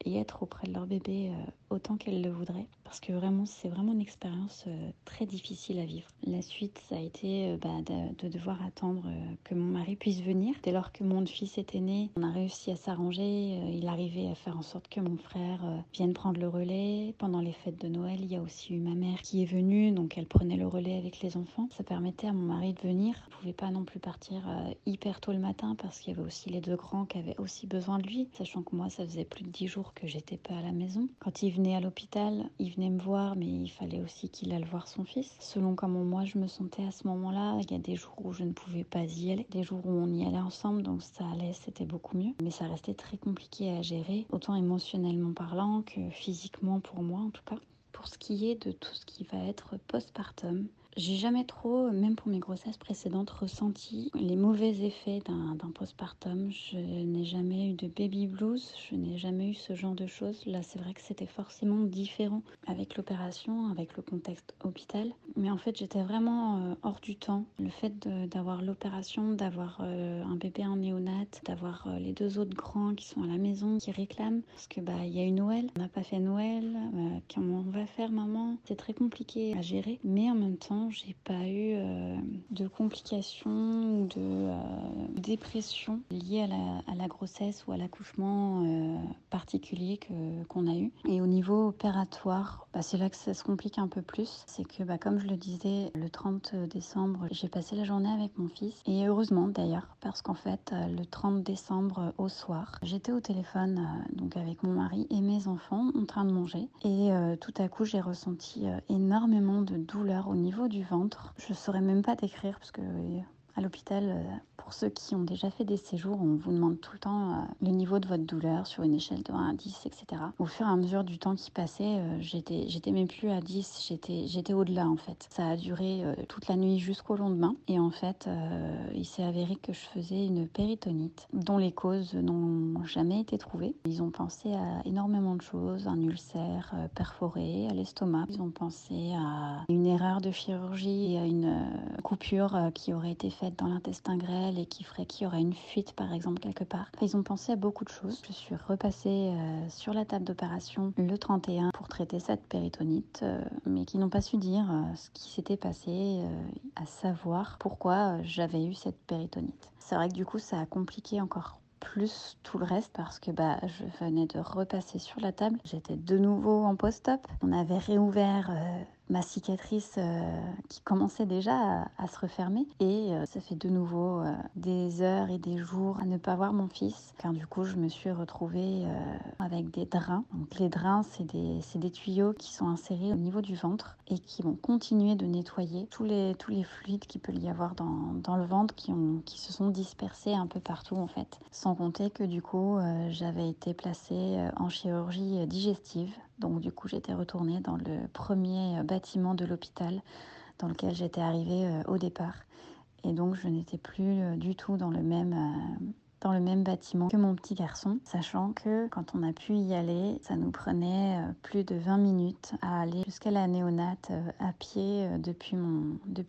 et être auprès de leur bébé autant qu'elles le voudraient parce que vraiment c'est vraiment une expérience euh, très difficile à vivre. La suite ça a été euh, bah, de, devoir attendre euh, que mon mari puisse venir. Dès lors que mon fils était né, on a réussi à s'arranger. il arrivait à faire en sorte que mon frère vienne prendre le relais. Pendant les fêtes de Noël, il y a aussi eu ma mère qui est venue, donc elle prenait le relais avec les enfants. Ça permettait à mon mari de venir. Il pouvait pas non plus partir hyper tôt le matin parce qu'il y avait aussi les deux grands qui avaient aussi besoin de lui, sachant que moi ça faisait plus de dix jours que j'étais pas à la maison. Quand il venait à l'hôpital, il venait me voir, mais il fallait aussi qu'il aille voir son fils. Selon comment moi je me sentais à ce moment-là, il y a des jours où je ne pouvais pas y aller, des jours où on y allait ensemble, donc ça allait, c'était beaucoup mieux. Mais ça restait très compliqué à gérer, autant émotionnellement parlant que physiquement pour moi en tout cas. Pour ce qui est de tout ce qui va être postpartum, j'ai jamais trop, même pour mes grossesses précédentes, ressenti les mauvais effets d'un postpartum. Je n'ai jamais eu de baby blues, je n'ai jamais eu ce genre de choses. Là, c'est vrai que c'était forcément différent avec l'opération, avec le contexte hôpital. Mais en fait, j'étais vraiment euh, hors du temps. Le fait d'avoir l'opération, d'avoir euh, un bébé en néonat, d'avoir euh, les deux autres grands qui sont à la maison, qui réclament, parce que bah y a eu Noël, on n'a pas fait Noël, comment on va faire, maman? C'est très compliqué à gérer, mais en même temps j'ai pas eu euh, de complications ou de euh, dépression liées à la, grossesse ou à l'accouchement euh, particulier qu'on a eu. Et au niveau opératoire, bah, c'est là que ça se complique un peu plus. C'est que, bah, comme je le disais, le 30 décembre, j'ai passé la journée avec mon fils. Et heureusement d'ailleurs, parce qu'en fait, le 30 décembre au soir, j'étais au téléphone donc avec mon mari et mes enfants en train de manger. Et tout à coup, j'ai ressenti énormément de douleur au niveau du ventre. Je saurais même pas décrire parce que à l'hôpital, euh, pour ceux qui ont déjà fait des séjours, on vous demande tout le temps euh, le niveau de votre douleur sur une échelle de 1 à 10, etc. Au fur et à mesure du temps qui passait, euh, j'étais, même plus à 10, j'étais, au-delà en fait. Ça a duré toute la nuit jusqu'au lendemain. Et en fait, il s'est avéré que je faisais une péritonite dont les causes n'ont jamais été trouvées. Ils ont pensé à énormément de choses, un ulcère perforé à l'estomac. Ils ont pensé à une erreur de chirurgie, à une coupure qui aurait été faite dans l'intestin grêle et qui ferait qu'il y aurait une fuite par exemple quelque part. ils ont pensé à beaucoup de choses. Je suis repassée euh, sur la table d'opération le 31 pour traiter cette péritonite, euh, mais qui n'ont pas su dire euh, ce qui s'était passé, à savoir pourquoi j'avais eu cette péritonite. C'est vrai que du coup ça a compliqué encore plus tout le reste parce que bah, je venais de repasser sur la table. J'étais de nouveau en post-op. On avait réouvert ma cicatrice euh, qui commençait déjà à, se refermer. Et euh, ça fait de nouveau euh, des heures et des jours à ne pas voir mon fils, car du coup je me suis retrouvée avec des drains. Donc les drains, c'est des, tuyaux qui sont insérés au niveau du ventre et qui vont continuer de nettoyer tous les, fluides qu'il peut y avoir dans, le ventre qui, qui se sont dispersés un peu partout en fait. Sans compter que du coup j'avais été placée en chirurgie digestive donc du coup, j'étais retournée dans le premier euh, bâtiment de l'hôpital dans lequel j'étais arrivée euh, au départ. et donc je n'étais plus du tout dans le même bâtiment que mon petit garçon, sachant que quand on a pu y aller, ça nous prenait plus de 20 minutes à aller jusqu'à la néonate à pied depuis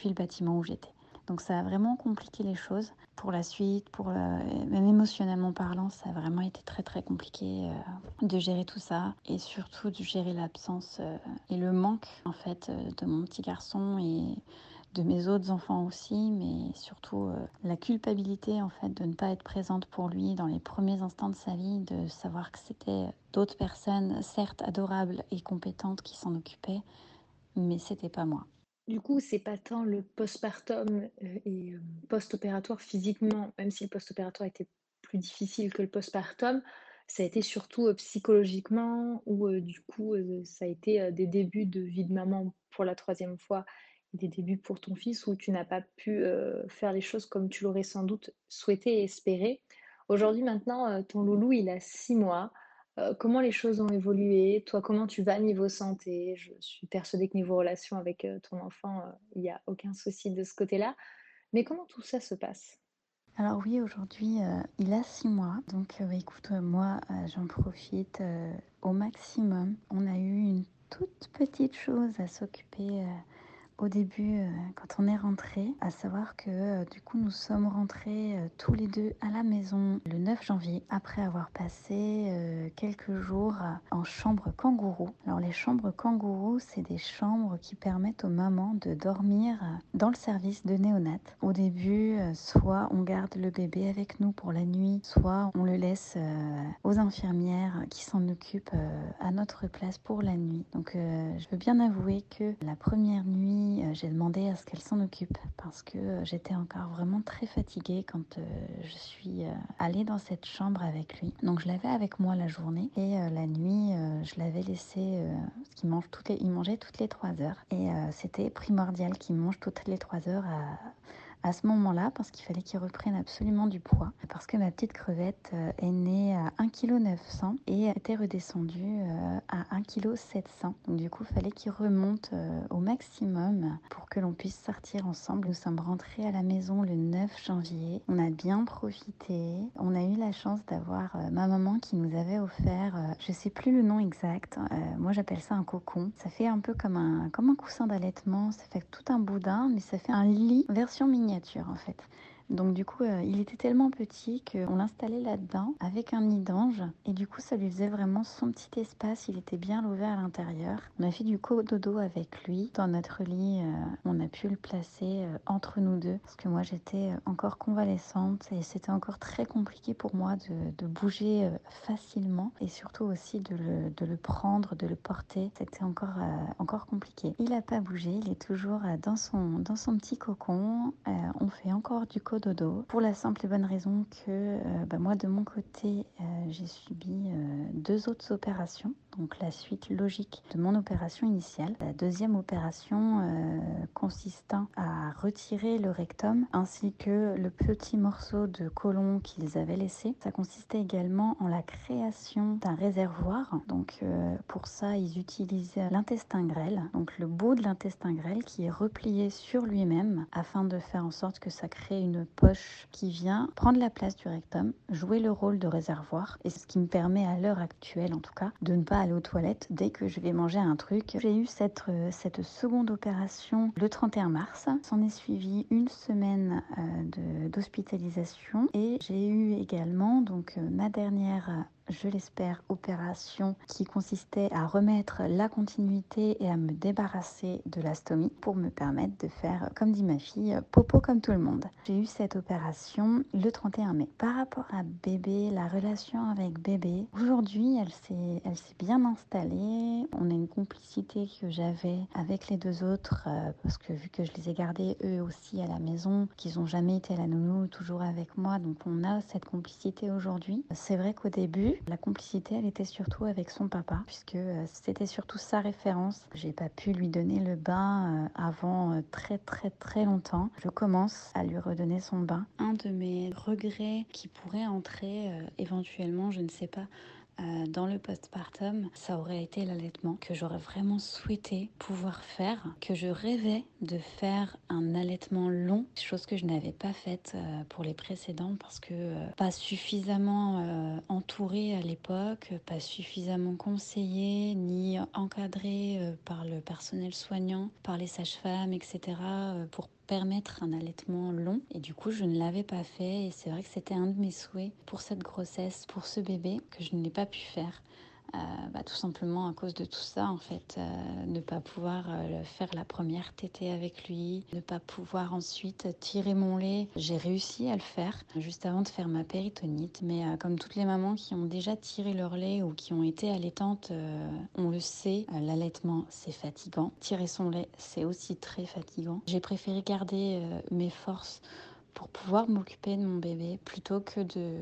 le bâtiment où j'étais. Donc ça a vraiment compliqué les choses pour la suite, pour même émotionnellement parlant, ça a vraiment été très très compliqué euh, de gérer tout ça et surtout de gérer l'absence euh, et le manque en fait euh, de mon petit garçon et de mes autres enfants aussi, mais surtout la culpabilité en fait de ne pas être présente pour lui dans les premiers instants de sa vie, de savoir que c'était d'autres personnes, certes adorables et compétentes, qui s'en occupaient, mais c'était pas moi. Du coup, c'est pas tant le postpartum euh, et euh, post-opératoire physiquement, même si le post-opératoire était plus difficile que le postpartum, ça a été surtout euh, psychologiquement ou du coup, ça a été des débuts de vie de maman pour la troisième fois des débuts pour ton fils où tu n'as pas pu faire les choses comme tu l'aurais sans doute souhaité et espéré. Aujourd'hui, maintenant, ton loulou, il a six mois. Euh, comment les choses ont évolué? Toi, comment tu vas niveau santé? Je suis persuadée que niveau relation avec euh, ton enfant, euh, il n'y a aucun souci de ce côté-là. Mais comment tout ça se passe? Alors oui, aujourd'hui, il a six mois. Donc bah, écoute, moi, j'en profite au maximum. On a eu une toute petite chose à s'occuper au début euh, quand on est rentré, à savoir que euh, du coup nous sommes rentrés euh, tous les deux à la maison le 9 janvier après avoir passé quelques jours en chambre kangourou. Alors les chambres kangourou, c'est des chambres qui permettent aux mamans de dormir dans le service de néonat. Au début, soit on garde le bébé avec nous pour la nuit, soit on le laisse aux infirmières qui s'en occupent à notre place pour la nuit. Donc je veux bien avouer que la première nuit euh, j'ai demandé à ce qu'elle s'en occupe parce que euh, j'étais encore vraiment très fatiguée quand euh, je suis allée dans cette chambre avec lui. Donc je l'avais avec moi la journée et la nuit, je l'avais laissé, parce qu'il mange toutes les, il mangeait toutes les trois heures et c'était primordial qu'il mange toutes les trois heures à à ce moment-là parce qu'il fallait qu'il reprenne absolument du poids. Parce que ma petite crevette euh, est née à 1,9 kg et était redescendue euh, à 1,7 kg. Donc du coup, il fallait qu'il remonte euh, au maximum pour que l'on puisse sortir ensemble. Nous sommes rentrés à la maison le 9 janvier. On a bien profité. On a eu la chance d'avoir ma maman qui nous avait offert, je sais plus le nom exact, moi j'appelle ça un cocon. Ça fait un peu comme un, comme un coussin d'allaitement, ça fait tout un boudin, mais ça fait un lit version mini en fait. Donc du coup, euh, il était tellement petit qu'on l'installait là-dedans avec un nid d'ange. Et du coup, ça lui faisait vraiment son petit espace. Il était bien ouvert à l'intérieur. On a fait du cododo avec lui. Dans notre lit, euh, on a pu le placer euh, entre nous deux. Parce que moi, j'étais encore convalescente et c'était encore très compliqué pour moi de, bouger facilement. Et surtout aussi de le, prendre, de le porter. C'était encore, encore compliqué. Il n'a pas bougé. Il est toujours dans, son, dans son petit cocon. on fait encore du cododo pour la simple et bonne raison que euh, bah, moi de mon côté euh, j'ai subi euh, deux autres opérations donc la suite logique de mon opération initiale. La deuxième opération consistant à retirer le rectum ainsi que le petit morceau de côlon qu'ils avaient laissé. Ça consistait également en la création d'un réservoir. Donc pour ça, ils utilisaient l'intestin grêle, donc le bout de l'intestin grêle qui est replié sur lui-même afin de faire en sorte que ça crée une poche qui vient prendre la place du rectum, jouer le rôle de réservoir. Et ce qui me permet à l'heure actuelle en tout cas de ne pas aux toilettes dès que je vais manger un truc. J'ai eu cette, euh, cette seconde opération le 31 mars. S'en est suivi une semaine euh, d'hospitalisation et j'ai eu également donc euh, ma dernière je l'espère, opération qui consistait à remettre la continuité et à me débarrasser de l'astomie pour me permettre de faire, comme dit ma fille, popo comme tout le monde. J'ai eu cette opération le 31 mai. Par rapport à bébé, la relation avec bébé, aujourd'hui, elle s'est, bien installée. On a une complicité que j'avais avec les deux autres euh, parce que vu que je les ai gardés eux aussi à la maison, qu'ils n'ont jamais été à la nounou, toujours avec moi, donc on a cette complicité aujourd'hui. C'est vrai qu'au début, la complicité, elle était surtout avec son papa, puisque euh, c'était surtout sa référence. J'ai pas pu lui donner le bain euh, avant euh, très très très longtemps. Je commence à lui redonner son bain. Un de mes regrets qui pourrait entrer éventuellement, je ne sais pas, euh, dans le postpartum, ça aurait été l'allaitement que j'aurais vraiment souhaité pouvoir faire, que je rêvais de faire un allaitement long, chose que je n'avais pas faite euh, pour les précédents parce que euh, pas suffisamment entourée à l'époque, pas suffisamment conseillée ni encadrée par le personnel soignant, par les sages-femmes, etc. pour permettre un allaitement long et du coup je ne l'avais pas fait et c'est vrai que c'était un de mes souhaits pour cette grossesse, pour ce bébé que je n'ai pas pu faire. Euh, bah, tout simplement à cause de tout ça, en fait, euh, ne pas pouvoir euh, faire la première tétée avec lui, ne pas pouvoir ensuite tirer mon lait. J'ai réussi à le faire juste avant de faire ma péritonite, mais comme toutes les mamans qui ont déjà tiré leur lait ou qui ont été allaitantes, on le sait, l'allaitement c'est fatigant. Tirer son lait c'est aussi très fatigant. J'ai préféré garder mes forces pour pouvoir m'occuper de mon bébé plutôt que de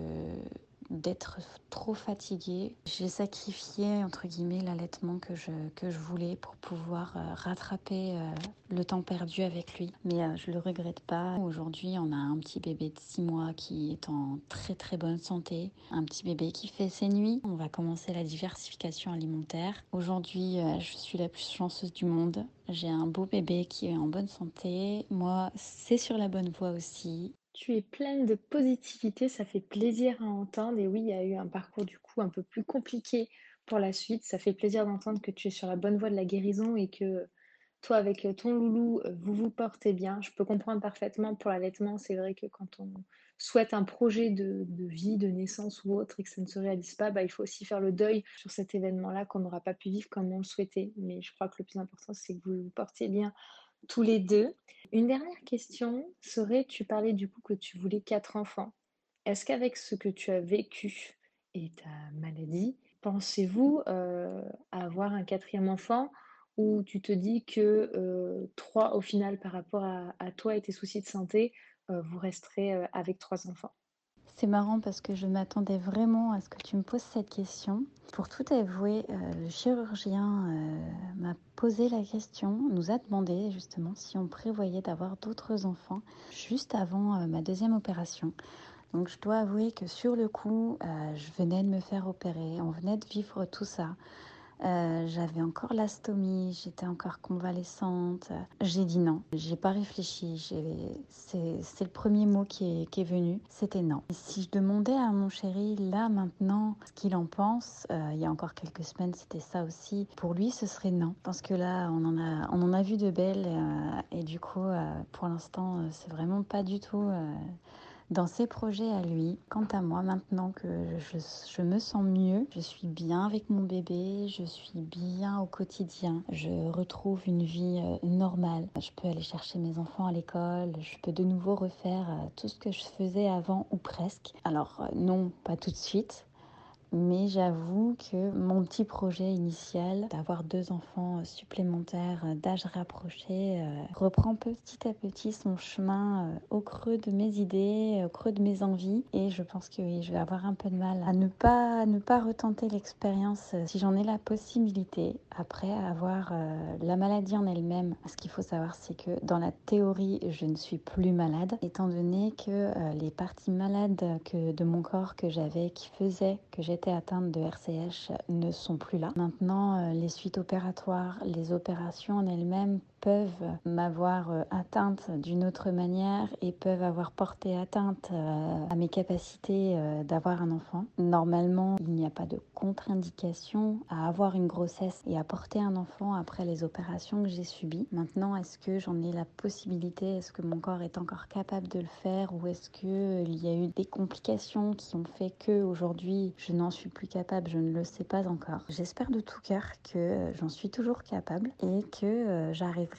d'être trop fatiguée. J'ai sacrifié, entre guillemets, l'allaitement que je, que je voulais pour pouvoir euh, rattraper euh, le temps perdu avec lui. Mais euh, je le regrette pas. Aujourd'hui, on a un petit bébé de 6 mois qui est en très très bonne santé. Un petit bébé qui fait ses nuits. On va commencer la diversification alimentaire. Aujourd'hui, je suis la plus chanceuse du monde. J'ai un beau bébé qui est en bonne santé. Moi, c'est sur la bonne voie aussi. Tu es pleine de positivité, ça fait plaisir à entendre. Et oui, il y a eu un parcours du coup un peu plus compliqué pour la suite. Ça fait plaisir d'entendre que tu es sur la bonne voie de la guérison et que toi, avec ton loulou, vous vous portez bien. Je peux comprendre parfaitement pour l'allaitement. C'est vrai que quand on souhaite un projet de, vie, de naissance ou autre et que ça ne se réalise pas, bah, il faut aussi faire le deuil sur cet événement-là qu'on n'aura pas pu vivre comme on le souhaitait. Mais je crois que le plus important, c'est que vous vous portiez bien tous les deux. Une dernière question serait, tu parlais du coup que tu voulais quatre enfants. Est-ce qu'avec ce que tu as vécu et ta maladie, pensez-vous euh, avoir un quatrième enfant ou tu te dis que euh, trois au final par rapport à, toi et tes soucis de santé, euh, vous resterez avec trois enfants? C'est marrant parce que je m'attendais vraiment à ce que tu me poses cette question. Pour tout avouer, euh, le chirurgien euh, m'a posé la question, nous a demandé justement si on prévoyait d'avoir d'autres enfants juste avant euh, ma deuxième opération. Donc je dois avouer que sur le coup, je venais de me faire opérer, on venait de vivre tout ça. Euh, j'avais encore l'astomie, j'étais encore convalescente. J'ai dit non, j'ai pas réfléchi. C'est le premier mot qui est, venu, c'était non. si je demandais à mon chéri là maintenant ce qu'il en pense, euh, il y a encore quelques semaines c'était ça aussi. Pour lui ce serait non, parce que là on en a, on en a vu de belles euh, et du coup pour l'instant c'est vraiment pas du tout dans ses projets à lui. Quant à moi, maintenant que je, me sens mieux, je suis bien avec mon bébé, je suis bien au quotidien, je retrouve une vie euh, normale. Je peux aller chercher mes enfants à l'école, je peux de nouveau refaire euh, tout ce que je faisais avant ou presque. Alors euh, non, pas tout de suite, mais j'avoue que mon petit projet initial d'avoir deux enfants supplémentaires d'âge rapproché euh, reprend petit à petit son chemin euh, au creux de mes idées, au creux de mes envies. Et je pense que oui, je vais avoir un peu de mal à ne pas, ne pas retenter l'expérience euh, si j'en ai la possibilité après avoir la maladie en elle-même. Ce qu'il faut savoir, c'est que dans la théorie, je ne suis plus malade, étant donné que les parties malades de mon corps que j'avais, qui faisaient que j'étais atteinte de RCH ne sont plus là. Maintenant, euh, les suites opératoires, les opérations en elles-mêmes peuvent m'avoir euh, atteinte d'une autre manière et peuvent avoir porté atteinte euh, à mes capacités d'avoir un enfant. Normalement, il n'y a pas de contre-indication à avoir une grossesse et à porter un enfant après les opérations que j'ai subies. Maintenant, est-ce que j'en ai la possibilité? Est-ce que mon corps est encore capable de le faire? Ou est-ce qu'il y a eu des complications qui ont fait que aujourd'hui je n'en suis plus capable, je ne le sais pas encore. J'espère de tout cœur que euh, j'en suis toujours capable et que euh,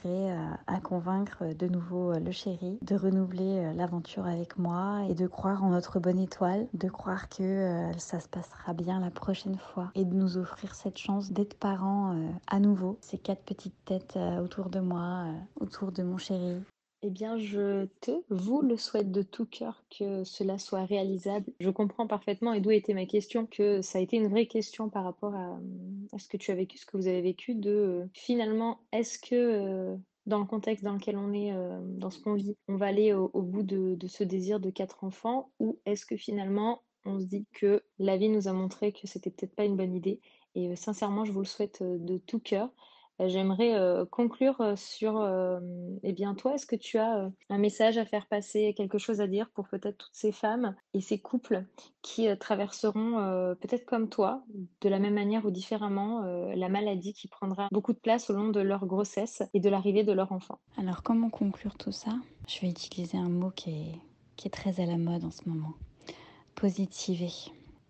à, convaincre de nouveau euh, le chéri de renouveler l'aventure avec moi et de croire en notre bonne étoile, de croire que ça se passera bien la prochaine fois et de nous offrir cette chance d'être parents à nouveau. Ces quatre petites têtes autour de moi, autour de mon chéri, eh bien, je te, vous le souhaite de tout cœur que cela soit réalisable. Je comprends parfaitement, et d'où était ma question, que ça a été une vraie question par rapport à, ce que tu as vécu, ce que vous avez vécu, de euh, finalement, est-ce que euh, dans le contexte dans lequel on est, euh, dans ce qu'on vit, on va aller au, bout de, ce désir de quatre enfants, ou est-ce que finalement, on se dit que la vie nous a montré que c'était peut-être pas une bonne idée? Et sincèrement, je vous le souhaite de tout cœur. J'aimerais conclure sur, eh bien, toi, est-ce que tu as un message à faire passer, quelque chose à dire pour peut-être toutes ces femmes et ces couples qui traverseront, peut-être comme toi, de la même manière ou différemment, la maladie qui prendra beaucoup de place au long de leur grossesse et de l'arrivée de leur enfant? Alors, comment conclure tout ça? Je vais utiliser un mot qui est, qui est très à la mode en ce moment. Positiver.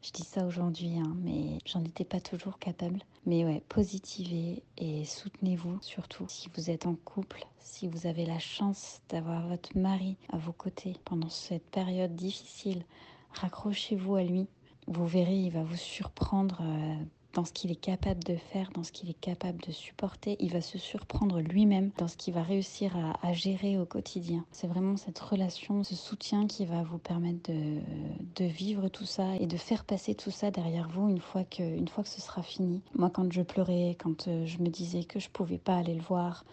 Je dis ça aujourd'hui, hein, mais j'en étais pas toujours capable. Mais ouais, positivez et soutenez-vous surtout. Si vous êtes en couple, si vous avez la chance d'avoir votre mari à vos côtés pendant cette période difficile, raccrochez-vous à lui. Vous verrez, il va vous surprendre euh, dans ce qu'il est capable de faire, dans ce qu'il est capable de supporter. Il va se surprendre lui-même dans ce qu'il va réussir à, gérer au quotidien. C'est vraiment cette relation, ce soutien qui va vous permettre de, de, vivre tout ça et de faire passer tout ça derrière vous une fois que, une fois que ce sera fini. Moi, quand je pleurais, quand euh, je me disais que je pouvais pas aller le voir,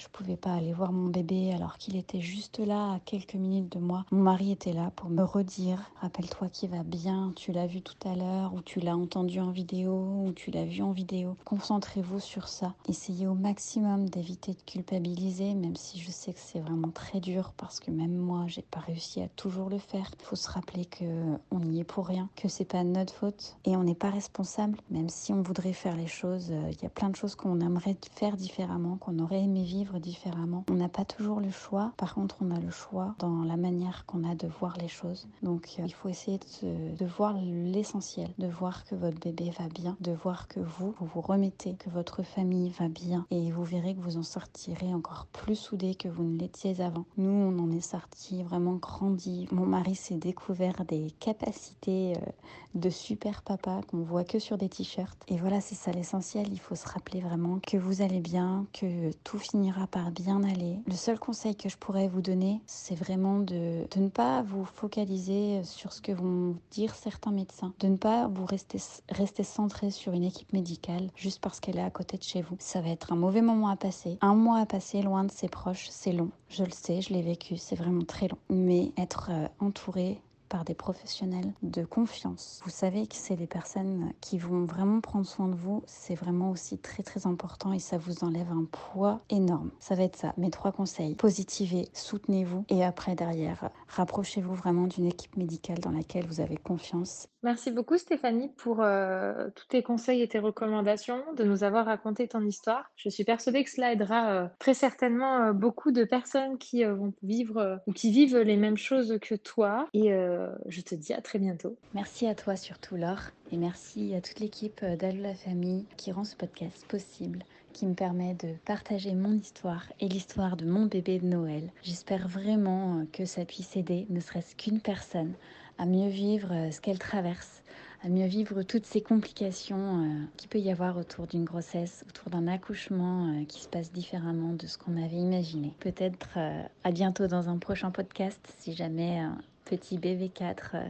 je pouvais pas aller voir mon bébé alors qu'il était juste là à quelques minutes de moi. Mon mari était là pour me redire rappelle-toi qu'il va bien, tu l'as vu tout à l'heure ou tu l'as entendu en vidéo ou tu l'as vu en vidéo. Concentrez-vous sur ça. Essayez au maximum d'éviter de culpabiliser même si je sais que c'est vraiment très dur parce que même moi, j'ai pas réussi à toujours le faire. Il faut se rappeler que on est pour rien, que c'est pas notre faute et on n'est pas responsable même si on voudrait faire les choses, euh, il y a plein de choses qu'on aimerait faire différemment, qu'on aurait aimé vivre différemment. On n'a pas toujours le choix. Par contre, on a le choix dans la manière qu'on a de voir les choses. Donc, euh, il faut essayer de, voir l'essentiel, de voir que votre bébé va bien, de voir que vous, vous vous remettez, que votre famille va bien. Et vous verrez que vous en sortirez encore plus soudés que vous ne l'étiez avant. Nous, on en est sorti vraiment grandi. Mon mari s'est découvert des capacités euh, de super papa qu'on voit que sur des t-shirts. Et voilà, c'est ça l'essentiel. Il faut se rappeler vraiment que vous allez bien, que tout finira par bien aller. Le seul conseil que je pourrais vous donner, c'est vraiment de, de, ne pas vous focaliser sur ce que vont dire certains médecins, de ne pas vous rester, rester centré sur une équipe médicale juste parce qu'elle est à côté de chez vous. Ça va être un mauvais moment à passer. Un mois à passer loin de ses proches, c'est long. Je le sais, je l'ai vécu, c'est vraiment très long. Mais être euh, entouré par des professionnels de confiance. Vous savez que c'est des personnes qui vont vraiment prendre soin de vous. C'est vraiment aussi très très important et ça vous enlève un poids énorme. Ça va être ça. Mes trois conseils. Positivez, soutenez-vous et après derrière, rapprochez-vous vraiment d'une équipe médicale dans laquelle vous avez confiance. Merci beaucoup Stéphanie pour euh, tous tes conseils et tes recommandations, de nous avoir raconté ton histoire. Je suis persuadée que cela aidera euh, très certainement euh, beaucoup de personnes qui vont vivre ou qui vivent les mêmes choses que toi. Et je te dis à très bientôt. Merci à toi surtout Laure et merci à toute l'équipe d'Allo la famille qui rend ce podcast possible qui me permet de partager mon histoire et l'histoire de mon bébé de Noël. J'espère vraiment que ça puisse aider ne serait-ce qu'une personne à mieux vivre ce qu'elle traverse, à mieux vivre toutes ces complications euh, qu'il peut y avoir autour d'une grossesse, autour d'un accouchement euh, qui se passe différemment de ce qu'on avait imaginé. Peut-être euh, à bientôt dans un prochain podcast si jamais un petit BV4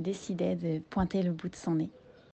décidait de pointer le bout de son nez.